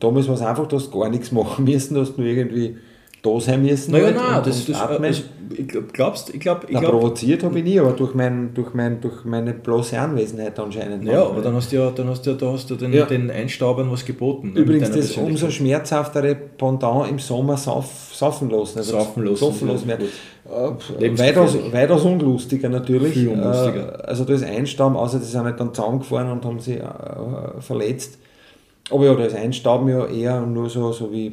damals war es einfach, du hast gar nichts machen müssen, du hast nur irgendwie da sein müssen. Naja, halt nein, das, das, also, ich glaubst, ich glaube, ich glaub, provoziert habe ich nie, aber durch, mein, durch, mein, durch meine bloße Anwesenheit anscheinend. Ja, aber dann hast du ja, dann hast du, da hast du den, ja. den Einstaubern was geboten. Ne, Übrigens, das umso schmerzhaftere Pendant im Sommer sauf, saufen lassen. Also saufen lassen. Saufen lassen. Äh, weitaus, weitaus unlustiger natürlich. Viel unlustiger. Äh, also da ist Einstauben, außer die sind nicht dann zusammengefahren und haben sie äh, verletzt. Aber ja, da ist Einstauben ja eher nur so, so wie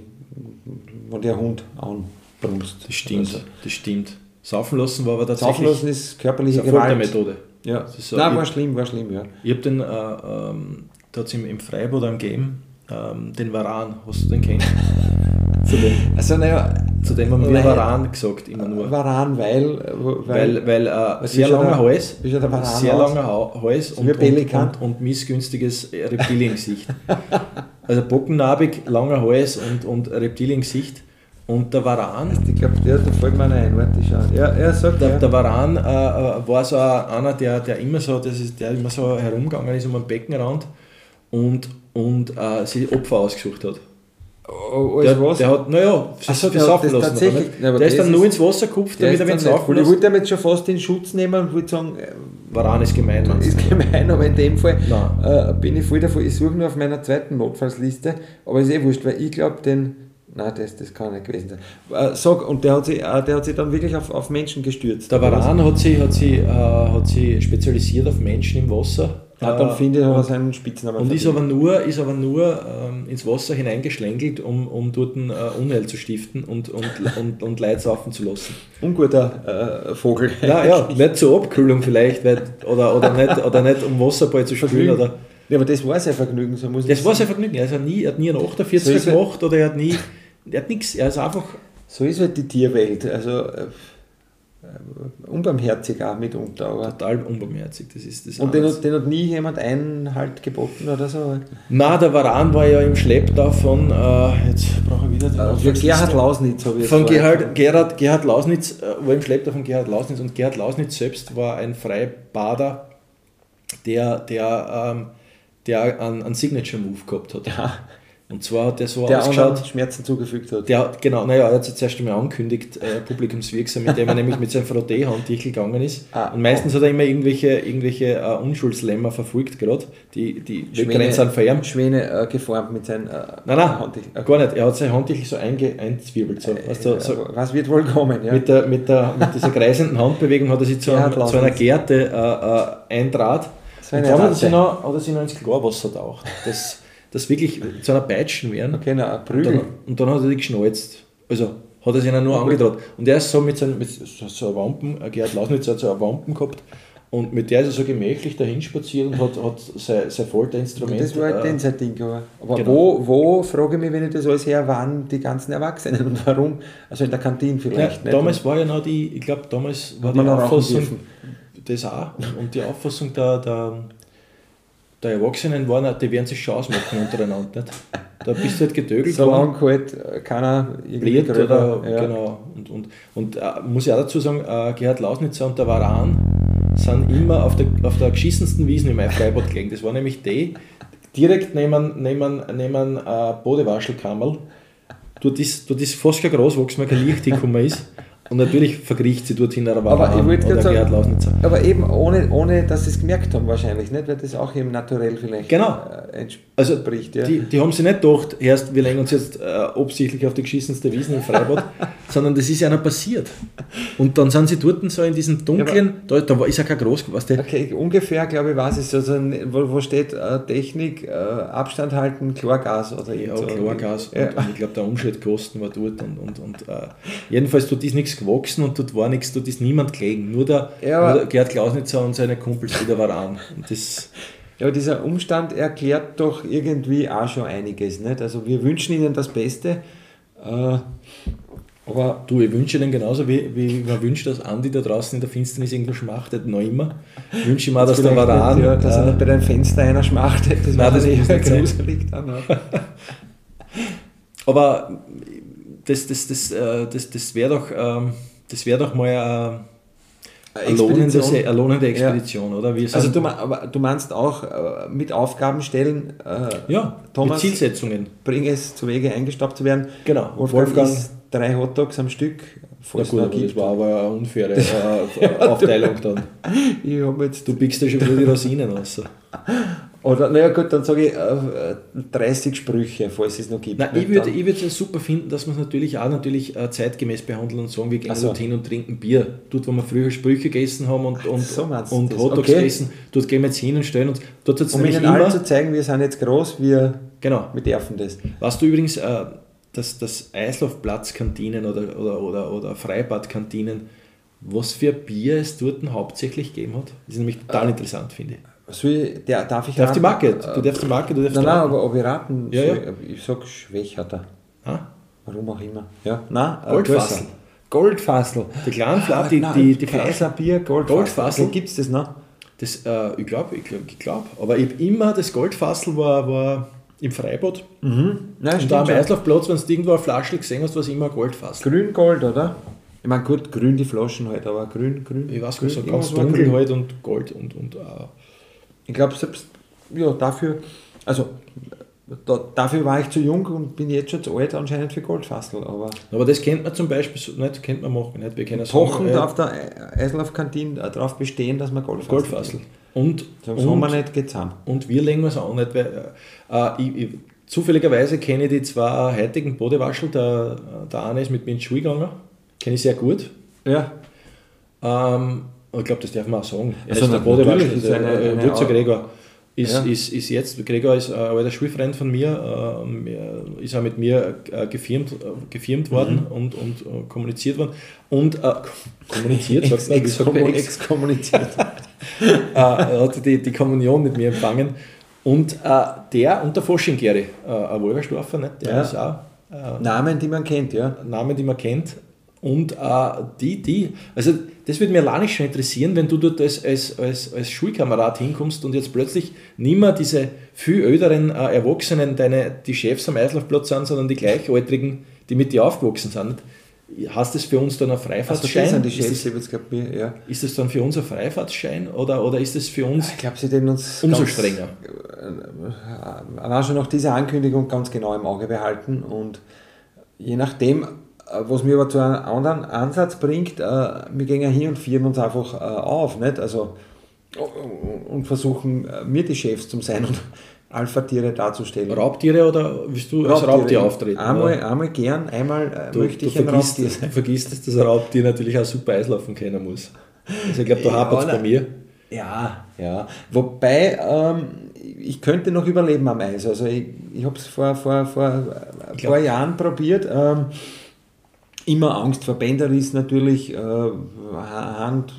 wenn der Hund anbrumst. Das stimmt, also. das stimmt. Saufen lassen war aber tatsächlich... Saufen lassen ist körperliche ist eine Methode. Ja, so, Nein, war schlimm, war schlimm, ja. Ich habe den, äh, ähm, da hat im, im Freibad am Game, ähm, den Varan, hast du den kennt? *laughs* zu dem, also, naja, zu dem haben wir Varan gesagt, immer nur. Varan, weil... Weil, weil, weil äh, sehr langer Hals, sehr langer Hals und, und, und, und missgünstiges Reptiliengesicht. *laughs* Also Bockennarbig, langer Hals und, und Reptiliengesicht. Und der Varan. Ich glaube, der, der fällt mir ein, warte ich schaue. Ja, er sagt, der, ja. der Varan äh, äh, war so einer, der, der immer so, das ist, der immer so herumgegangen ist um den Beckenrand und, und äh, sich Opfer ausgesucht hat. Der, was? der hat, naja, das hat saufen lassen. Tatsächlich, aber der, der ist dann nur ins Wasser gekupft, damit er es Ich wollte damit schon fast in Schutz nehmen und würde sagen, äh, Varan ist gemein. *laughs* Ist gemein, aber in dem Fall äh, bin ich voll davon, ich suche nur auf meiner zweiten Notfallsliste, aber ist eh wurscht, weil ich glaube, den, nein, das, das kann nicht gewesen sein. Äh, sag, und der hat, sich, äh, der hat sich dann wirklich auf, auf Menschen gestürzt. Der Varan hat sich, hat, sich, äh, hat sich spezialisiert auf Menschen im Wasser ja, dann finde ich, hat er seinen Spitznamen. Und ist aber nur, ist aber nur ähm, ins Wasser hineingeschlängelt, um, um dort ein äh, Unheil zu stiften und, und, *laughs* und, und Leid saufen zu lassen. Unguter äh, Vogel. Ja, ja, *laughs* nicht zur Abkühlung vielleicht, weil, oder, oder, nicht, oder nicht um Wasserball zu spülen. Oder, ja, aber das war sein Vergnügen, so muss Das war sein Vergnügen. Er, nie, er hat nie einen 48er so gemacht oder er hat nie, er hat nichts, er ist einfach... So ist halt die Tierwelt. Also, äh, äh, unbarmherzig auch mitunter. Aber Total unbarmherzig, das ist das. Und den hat, den hat, nie jemand Einhalt geboten oder so? Nein, der Varan war ja im Schlepptau von, äh, jetzt brauche ich wieder den äh, Gerhard Lausnitz habe ich Von Gerhard, Gerhard, Gerhard Lausnitz, äh, war im Schlepptau von Gerhard Lausnitz und Gerhard Lausnitz selbst war ein Freibader, der, der, ähm, der einen, einen Signature-Move gehabt hat. Ja. Und zwar hat der so Der ausgeschaut. Schmerzen zugefügt hat. Der hat, genau, naja, er hat sich zuerst einmal angekündigt, äh, publikumswirksam, mit dem er nämlich mit seinem Frotté-Handtichel gegangen ist. Ah, und meistens hat er immer irgendwelche, irgendwelche äh, Unschuldslämmer verfolgt gerade, die, die Schwäne, sind ihm. Schwäne äh, geformt mit seinen. Äh, Nein, nein, Handtüchern. Okay. gar nicht. Er hat sein Handtichel so einge, einzwirbelt. So, weißt du, so, Äh, Was wird wohl kommen? Ja? mit, der, mit, der, mit dieser kreisenden Handbewegung hat er sich zu, Ja, einem, zu einer Gerte äh, äh, eindraht. So und eine dann hat er, sich noch, hat er sich noch ins Klarwasser taucht. Das, das wirklich zu einer Peitschen werden. Okay, na, Und dann, und dann hat er die geschnalzt. Also hat er sich nur angetraut. Und er ist so mit, seinen, mit so, so einer Wampen, äh, Gerhard Lausnitz hat so eine Wampen gehabt. Und mit der ist er so gemächlich dahin spaziert und hat, hat sein, sein Folterinstrument. Das war halt äh, sein Ding. Aber, aber genau. wo, wo, frage ich mich, wenn ich das alles her, waren die ganzen Erwachsenen und warum? Also in der Kantine ja, vielleicht. nicht? damals war ja noch die, ich glaube, damals war die Auffassung, das auch, und, und die Auffassung der, der, der Erwachsenen war, die werden sich schon ausmachen untereinander. Nicht? Da bist du halt getögelt worden. Solange halt äh, keiner irgendwie oder ja. genau. Und, und, und äh, muss ich auch dazu sagen, äh, Gerhard Lausnitzer und der Varan sind immer auf der, auf der geschissensten Wiesen in meinem Freibad gelegen. Das war nämlich die, direkt neben, neben, neben äh, Bodewaschelkammerl. Dort ist, dort ist fast kein Großwachs mehr, kein Licht hingekommen ist. Und natürlich verkriecht sie dorthin der Aber ich wollte sagen, aber eben ohne, ohne dass sie es gemerkt haben wahrscheinlich, nicht? Weil das auch eben naturell vielleicht Genau. äh, entspricht. Also ja. die, die haben sich nicht gedacht, erst wir legen uns jetzt äh, absichtlich auf die geschissenste Wiesen im Freibad, *laughs* sondern das ist ja noch passiert. Und dann sind sie dort so in diesem dunklen, da, da war- ist ja kein groß, was der, Okay, ungefähr, glaube ich, was ist so, so ein, wo, wo steht äh, Technik, äh, Abstand halten, Chlorgas oder ja. Chlorgas Ja. und, und ich glaube der Umschaltkosten war dort und, und, und äh, jedenfalls dort ist nichts gewachsen und dort war nichts, dort ist niemand gelegen, nur der, Ja, nur der Gerd Klausnitzer und seine Kumpels wieder waren. *laughs* Und das, Ja, aber dieser Umstand erklärt doch irgendwie auch schon einiges. Nicht? Also wir wünschen ihnen das Beste, äh, aber du, ich wünsche Ihnen genauso wie, wie man wünscht, dass Andi da draußen in der Finsternis irgendwo schmachtet, noch immer. Wünsche ich mir auch, dass der Varan, nicht, ja, dass er äh, nicht bei deinem Fenster einer schmachtet, das Nein, war das sein. gruselig dann. auch. *laughs* Aber das, das, das, äh, das, das wäre doch, ähm, das wär doch mal eine, eine, lohnende, Expedition. Eine lohnende Expedition, oder? Wir Also du, aber du meinst auch äh, mit Aufgaben stellen, äh, ja, Thomas- mit Zielsetzungen. bring es zu Wege, eingestaubt zu werden. Genau. Wolfgang, Wolfgang- isst drei Hotdogs am Stück, Ja, gut, aber das war aber eine unfaire *laughs* äh, Aufteilung dann. Ich jetzt, Du pickst ja schon wieder die Rosinen raus. Oder naja gut, dann sage ich äh, 30 Sprüche, falls es noch gibt. Nein, ich würde ich würde es super finden, dass man es natürlich auch natürlich äh, zeitgemäß behandeln und sagen, wir gehen so. dorthin und trinken Bier. Dort, wo wir früher Sprüche gegessen haben und, und, so und. Hotdogs Okay. gegessen, dort gehen wir jetzt hin und stellen uns. Dort um ihnen allen immer. zu zeigen, wir sind jetzt groß, wir, Genau. wir dürfen das. Weißt du übrigens, äh, dass das Eislaufplatzkantinen oder, oder, oder, oder Freibadkantinen, was für Bier es dort hauptsächlich gegeben hat? Das ist nämlich total interessant, finde ich. Soll ich, der, darf ich Du darfst die raten? Marke, du darfst die Marke, du darfst Nein, nein, raten. aber ob ich raten Ja, soll, ja. ich sag Schwächerter. Ah, Warum auch immer. Ja, nein, äh, Goldfassel. Goldfassel. Die kleinen Flaschen, die, Nein, die, die Kaiser Bier, Goldfassel. Goldfassel? Gibt es das noch? Das, äh, ich glaube, ich glaube, ich glaub. aber ich immer das Goldfassel war, war im Freibad. Nein, und da am. Eislaufplatz, wenn du irgendwo eine Flasche gesehen hast, war es immer ein Goldfassel. Grün-Gold, oder? Ich meine, gut, grün die Flaschen halt, aber grün, grün. Ich weiß grün, nicht, so ganz dunkel halt und Gold und, und äh, Ich glaube, selbst ja, dafür, also da, dafür war ich zu jung und bin jetzt schon zu alt anscheinend für Goldfassel. Aber aber das kennt man zum Beispiel so, nicht, kennt man machen, nicht? Wir kennen pochend sagen, äh, auf der Eislaufkantine darauf bestehen, dass man Goldfassel Goldfassel. Und, wir und, nicht, geht's und wir legen es auch nicht, weil äh, ich, ich, zufälligerweise kenne ich die zwei heutigen Bodewaschel, der, der eine ist mit mir in die Schule gegangen, kenne ich sehr gut. Ja, Ähm, ich glaube, das darf man auch sagen. Er Also ist der Bodewaschel, ist ist eine- eine, eine- Würzer Gregor. Ist, Ja. ist, ist jetzt, Gregor ist ein alter Schulfreund von mir, er ist auch mit mir äh, gefirmt, äh, gefirmt worden Mhm. und, und äh, kommuniziert worden. Und äh, kommuniziert, Exkommun- ex, exkommuniziert. *laughs* äh, er hat die, die Kommunion mit mir empfangen. Und äh, der und der Foschingeri, äh, ein Wolverstorfer, nicht? der Ja. ist auch äh, Namen, die man kennt, ja. Namen, die man kennt. Und äh, die, die, also das würde mir alleine schon interessieren, wenn du dort als, als, als, als Schulkamerad hinkommst und jetzt plötzlich nicht mehr diese viel älteren äh, Erwachsenen, deine, die Chefs am Eislaufplatz sind, sondern die Gleichaltrigen, die mit dir aufgewachsen sind. Hast das für uns dann ein Freifahrtschein? Also das sind die ist, Chefs, das, ich jetzt glaub, mir, ja. ist das dann für uns ein Freifahrtschein oder, oder ist das für uns Ich glaube, sie uns umso ganz- strenger? äh, allein schon nach dieser Ankündigung ganz genau im Auge behalten und je nachdem, äh, was mir aber zu einem anderen Ansatz bringt, äh, wir gehen ja hier und führen uns einfach äh, auf, nicht? Also, und versuchen, äh, mir die Chefs zum sein und *laughs* Alpha-Tiere darzustellen. Raubtiere oder willst du als Raubtier auftreten? Einmal, oder? einmal gern, einmal äh, Du, möchte du, ich ein vergisst, Raubtier du sein. *laughs* vergisst, dass das Raubtier natürlich auch super Eislaufen können muss. Also ich glaube, da Ja, hapert es bei mir. Ja, ja. Wobei, ähm, ich könnte noch überleben am Eis. Also ich, ich habe es vor, vor, vor ein paar Jahren probiert. Ähm, immer Angst vor Bänderriss natürlich, äh, Ha- Hand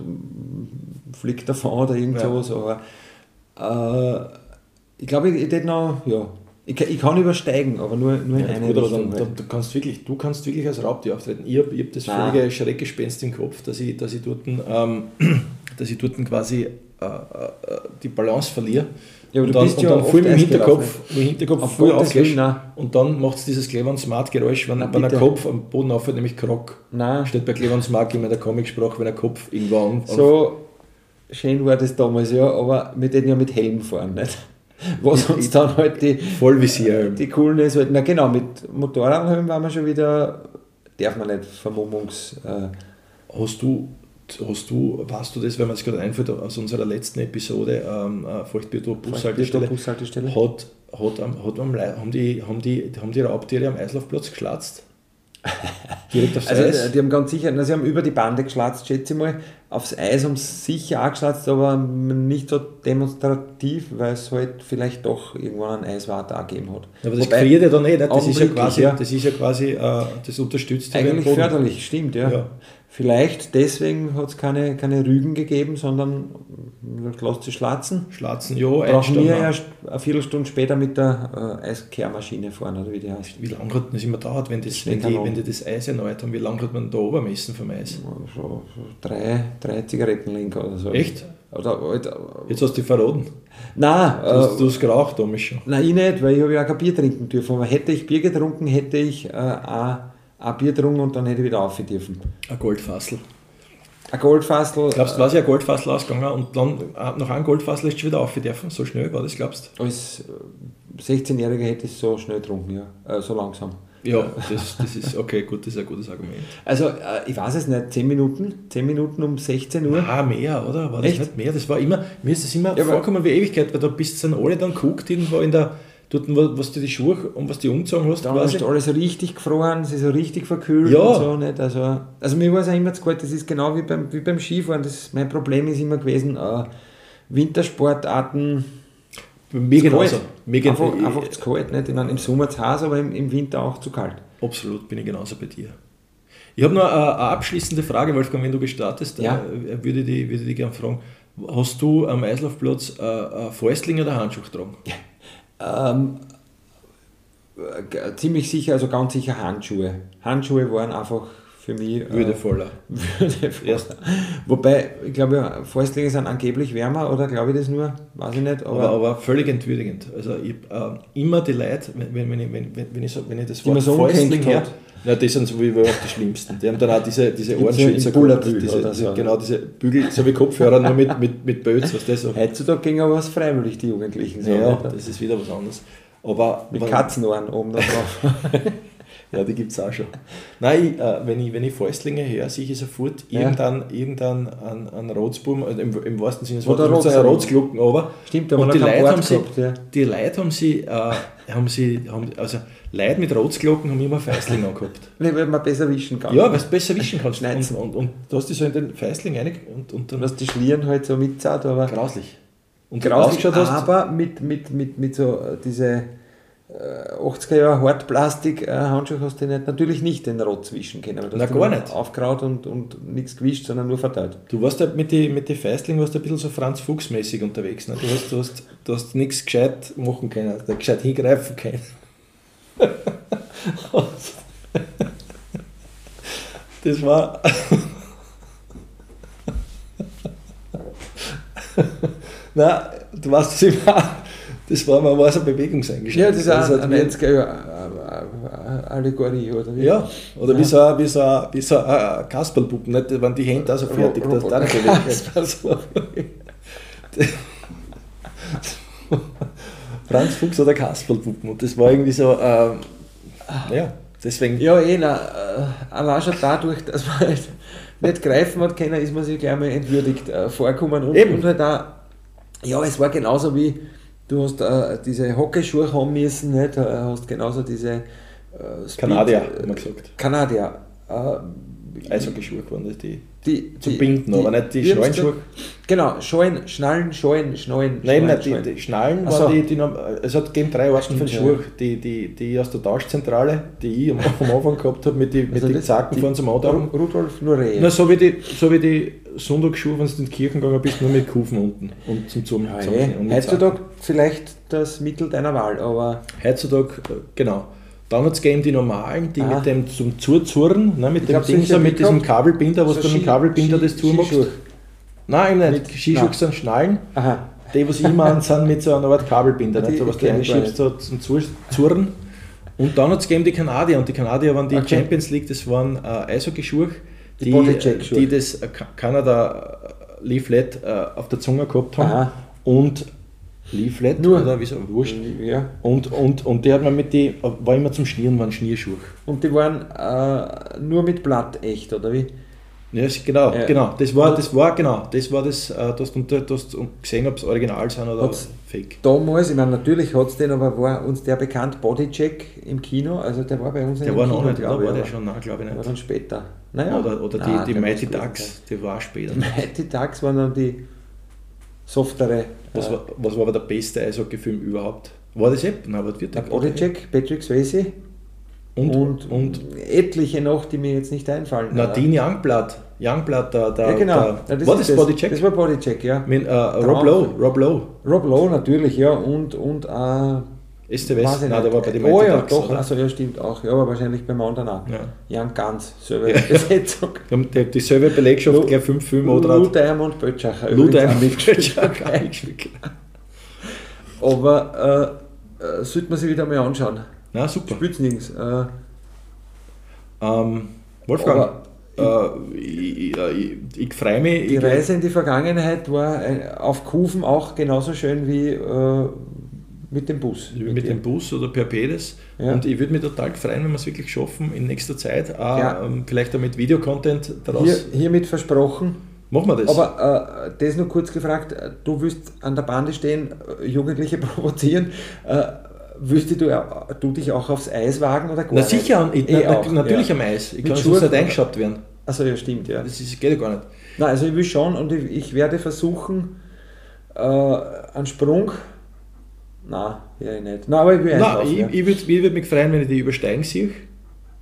fliegt davon oder irgend Ja. sowas. Aber äh, ich glaube, ich, ich noch, ja. Ich, kann- ich kann übersteigen, aber nur, nur in Ja, eine gut, Richtung. dann, dann, du, kannst wirklich, du kannst wirklich als Raubtier auftreten. Ich habe hab das Nein. völlige Schreckgespenst im Kopf, dass ich, dass ich dort, ähm, *clears throat* dass ich dort quasi äh, äh, die Balance verliere. Ja, aber und du dann, bist ja dann voll im Hinterkopf, im Hinterkopf Auf voll aufgehst. Und dann macht es dieses Cleveland Smart Geräusch, wenn, Na, wenn der bitte. Kopf am Boden aufhört, nämlich Krock. Nein. Steht bei Cleveland Smart immer in der Comic-Sprache, wenn der Kopf irgendwo an. So schön war das damals, ja, aber wir hätten ja mit Helm fahren, nicht? *laughs* Was uns dann halt die, Vollvisier. die coolen ist, halt, na genau, mit Motorradhelm waren wir schon wieder, darf man nicht, Vermummungs... Äh, Hast du, hast du, weißt du das, wenn man es gerade einfällt, aus unserer letzten Episode, ähm, äh, Feuchtbiotop Bushaltestelle, Bushaltestelle. hat, hat, am- hat am, haben, die, haben, die, haben die Raubtiere am Eislaufplatz geschlatzt? Direkt aufs *laughs* Also Eis? die haben ganz sicher, na, sie haben über die Bande geschlatzt, schätze ich mal. Aufs Eis haben sie sicher auch geschlatzt, aber nicht so demonstrativ, weil es halt vielleicht doch irgendwann einen Eiswart auch gegeben hat. Aber das Wobei, gefriert ja dann eh, nicht? Das ist ja quasi, ja. das, ist ja quasi äh, das unterstützt Eigentlich förderlich, stimmt, ja. Ja. Vielleicht deswegen hat es keine, keine Rügen gegeben, sondern lasst sie schlatzen. Schlatzen, ja, Brauchen wir ja eine Viertelstunde später mit der äh, Eiskehrmaschine fahren, oder wie die heißt. Wie lange hat das immer dauert, wenn, das, wenn, die, wenn die das Eis erneuert haben? Wie lange hat man da oben messen vom Eis? So, so drei, drei Zigarettenlenker oder so. Echt? Oder, halt, Jetzt hast du dich verraten. nein, Du hast, äh, du hast geraucht damals schon. nein, ich nicht, weil ich habe ja auch kein Bier trinken dürfen. Aber hätte ich Bier getrunken, hätte ich äh, auch ein Bier getrunken und dann hätte ich wieder auf dürfen. Ein Goldfassel. Ein Goldfassel. Glaubst du, war ja ein Goldfassel ausgegangen und dann äh, nach einem Goldfassel ist du schon wieder aufgedürfen? So schnell war das, glaubst Als äh, 16-Jähriger hätte ich es so schnell getrunken, ja. Äh, so langsam. du? Ja, das, das ist okay, gut, das ist ein gutes Argument. Also, äh, ich weiß es nicht, 10 Minuten, 10 Minuten um 16 Uhr. Ah, mehr, oder? War das Echt? nicht mehr? Das war immer, mir ist das immer Ja, vorgekommen wie Ewigkeit, weil da bist du dann alle dann geguckt, irgendwo in der, dort, was du die Schuhe und was die umgezogen hast, Dann quasi. ist alles richtig gefroren, sie ist so richtig verkühlt Ja. und so. Nicht? Also, also mir war es auch immer zu kalt, das ist genau wie beim, wie beim Skifahren. Das, mein Problem ist immer gewesen, äh, Wintersportarten, Mir genauso. kalt. Mir einfach, einfach zu kalt. Nicht? Ich meine, Im Sommer zu heiß, aber im, im Winter auch zu kalt. Absolut, bin ich genauso bei dir. Ich habe noch eine, eine abschließende Frage, Wolfgang, wenn du gestartest, Ja. äh, würde ich die, würde ich die gerne fragen. Hast du am Eislaufplatz äh, äh, Fäustling oder Handschuh getragen? Ähm, äh, ziemlich sicher, also ganz sicher Handschuhe. Handschuhe waren einfach für mich äh, Würdevoller. *laughs* würdevoll. Erst. Wobei, ich glaube, Fäustlinge sind angeblich wärmer, oder glaube ich das nur? Weiß ich nicht. Aber, aber völlig entwürdigend. Also ich, äh, immer die Leute, wenn, wenn, wenn, ich- wenn, wenn, wenn, ich, so, wenn ich das so Fäustling hat. Ja, die sind sowieso auch die schlimmsten. Die haben dann auch diese, diese Ohrenschützer so diese, diese, so. Genau, diese Bügel, so wie Kopfhörer, nur mit, mit, mit Böts, was das so. Heutzutage ging aber was freiwillig, die Jugendlichen. So, Ja, nicht? das ist wieder was anderes. Aber Mit Katzenohren oben da drauf. *laughs* Ja, die gibt es auch schon. Nein, ich, äh, wenn, ich, wenn ich Fäustlinge her, sehe ich sofort Ja. irgendein, irgendein ein, ein Rotzbum, also im, im wahrsten Sinne des Wortes, Rotz- Rotzglocken aber. Stimmt, Und haben die Leute, haben sie, gehabt, ja. die Leute haben sie, äh, haben sie, haben, also Leute mit Rotzglocken haben immer Fäustling *laughs* angehabt. Nee, weil man besser wischen kann. Ja, weil du besser wischen kannst. Und, Schneiden. und, und du hast dich so in den Fäustling rein und, und Du dann hast die Schlieren halt so mitzahlt, aber grauslich. Und du grauslich, aber mit, mit, mit, mit so äh, diese 80er Jahre Hartplastik-Handschuhe hast du nicht, natürlich nicht den Rot zwischen können. aber du Na, hast gar nicht. Aufgraut und, und nichts gewischt, sondern nur verteilt. Du warst halt mit den mit die Fäustling warst du ein bisschen so Franz Fuchs-mäßig unterwegs. Ne? Du hast, du hast, du hast nichts gescheit machen können, da gescheit hingreifen können. *laughs* das war. *laughs* Nein, du weißt das immer. Das war, man war so bewegungseingestellt. Ja, das ist Also ein, ein 90er Jahre, äh, äh, Allegorie, oder wie? Ja, oder ja. wie so, wie so, wie so äh, Kasperlpuppen, nicht? wenn die Hände auch so fertig sind, da ist auch *laughs* Franz Fuchs oder Kasperlpuppen. Und das war irgendwie so, äh, ja, deswegen. Ja, eh, na, äh, allein schon dadurch, dass man halt nicht greifen hat können, ist man sich gleich mal entwürdigt äh, vorkommen. Und, Eben. und halt auch, ja, es war genauso wie, du hast äh, diese Hockeyschuhe haben müssen, nicht? Äh, hast genauso diese äh, Kanadier, haben wir gesagt. Kanadier. Äh, Eishockeyschuhe waren das die die, zum Binden, die, aber nicht die Schnallenschuhe. Genau, Schallen, Schnallen, Schallen, Schnallen. Nein, nicht die, die Schnallen waren so. die, die, es hat gegeben drei Arten von Schuhen, die, die, die aus der Tauschzentrale, die ich am, Anfang gehabt habe, mit, die, mit also den Zacken von zum Auto. Rudolf Nure. Na, so wie die, so wie die Sonntagsschuhe, wenn du in die Kirchen gegangen bist, nur mit Kufen unten und zum Zum. Ja, zum Heutzutage vielleicht das Mittel deiner Wahl, aber. Heutzutage, äh, genau. Dann hat es die normalen, die ah. mit dem zum Zuzurren, ne, mit ich dem Ding so, mit diesem Kabelbinder, was so du mit dem Kabelbinder das zumachst. Nein, nicht. Skischuhe sind Schnallen. Aha. Die, was ich meine, sind mit so einer Art Kabelbinder, nicht? so was du reinschiebst so zum Zurren. Und dann hat es die Kanadier. Und die Kanadier waren die okay. Champions League, das waren äh, Eishockeyschuhe, die, die, die das Kanada Leaflet äh, auf der Zunge gehabt haben. Aha. Und Leaflet Nur. oder wieso, wurscht. Ja. Und, und, und die hat man mit die, war immer zum Schnieren, waren Schnierschuhe. Und die waren äh, nur mit Blatt echt, oder wie? Ja, genau, ja. genau. Das war, das war, genau, das war das, äh, du hast, du gesehen, ob es original sind oder hat's fake. Damals, ich meine, natürlich hat es den, aber war uns der bekannt Bodycheck im Kino, also der war bei uns der im war Kino, noch nicht, glaube ich. war der schon, nein, glaube ich nicht. war dann später. Naja. Oder, oder Nein, die, die Mighty Ducks, die war später. Die *laughs* Mighty Ducks waren dann die softere. Was, war, was war aber der beste Eishockey-Film überhaupt? War das App? Nein, was wird der? Bodycheck, Patrick Swayze. Und, und, und, etliche noch, die mir jetzt nicht einfallen. Nadine Youngblood. Youngblood, da, da, ja, genau. Da, ja, das war das, das Bodycheck? Das war Bodycheck, ja. Mit, uh, Rob Lowe. Rob Lowe. Rob Lowe, natürlich, ja. Und, und uh, West? Nein, der war bei den Oh ja, Ducks, doch, oder? also ja, stimmt auch. Ja, aber wahrscheinlich beim anderen auch. Ja. Jan Ganz, *laughs* selbe ja. Besetzung. Die, dieselbe Belegschaft, gleich fünf Filme oder? Lou Diamond Bötschacher. Lou Diamond Bötschacher. *laughs* aber äh, äh, sollte man sich wieder mal anschauen. Na, super. Spielt nichts. Äh, ähm, Wolfgang, äh, ich, ich, ich freue mich. Die Reise in die Vergangenheit war auf Kufen auch genauso schön wie äh, mit dem Bus. Mit, mit dem Bus oder per Pedes. Ja. Und ich würde mich total freuen, wenn wir es wirklich schaffen, in nächster Zeit, auch, ja. ähm, vielleicht auch mit Videocontent daraus. Hier, hiermit versprochen. Machen wir das. Aber äh, das nur kurz gefragt, du willst an der Bande stehen, äh, Jugendliche *laughs* provozieren. Äh, Willst du, du dich auch aufs Eis wagen oder gar Na sicher, ich, eh na, natürlich ja. am Eis. Ich Mit kann sonst nicht eingeschaut werden. Achso, ja, stimmt, ja. Das ist, geht ja gar nicht. Nein, also ich will schon und ich, ich werde versuchen, äh, einen Sprung Nein, ja, ich nicht. Nein, aber ich will Nein, ich, ich würde würd mich freuen, wenn ich die übersteigen sehe.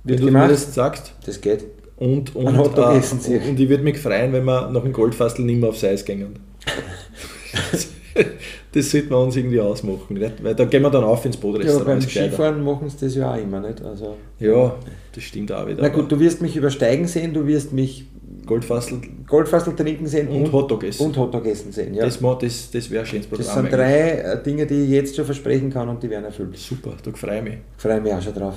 Wenn du mir das sagst. Das geht. Und, und, äh, und ich würde mich freuen, wenn wir nach dem Goldfassel nicht mehr aufs Eis gehen. *laughs* das sollten wir uns irgendwie ausmachen. Nicht? Weil da gehen wir dann auf ins Bodenrestaurant. Ja, beim Skifahren machen sie das ja auch immer. Nicht? Also, ja, das stimmt auch wieder. Na gut, du wirst mich übersteigen sehen, du wirst mich Goldfassel, Goldfassel trinken sehen und, und Hotdog essen. Und Hotdog essen sehen, ja. Das, das, das wäre ein schönes Programm. Das sind drei äh, Dinge, die ich jetzt schon versprechen kann und die werden erfüllt. Super, da freue ich mich. Freue mich auch schon drauf.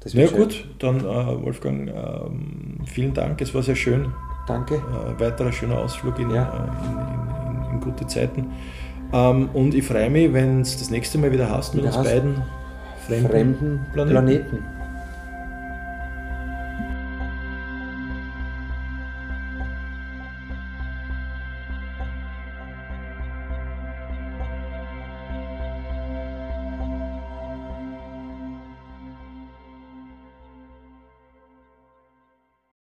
Das ja schön. gut, dann äh, Wolfgang, äh, vielen Dank, es war sehr schön. Danke. Äh, weiterer schöner Ausflug in, ja. Äh, in, in, in, gute Zeiten. Ähm, und ich freue mich, wenn es das nächste Mal wieder hast mit uns beiden fremden, fremden Planeten. Planeten.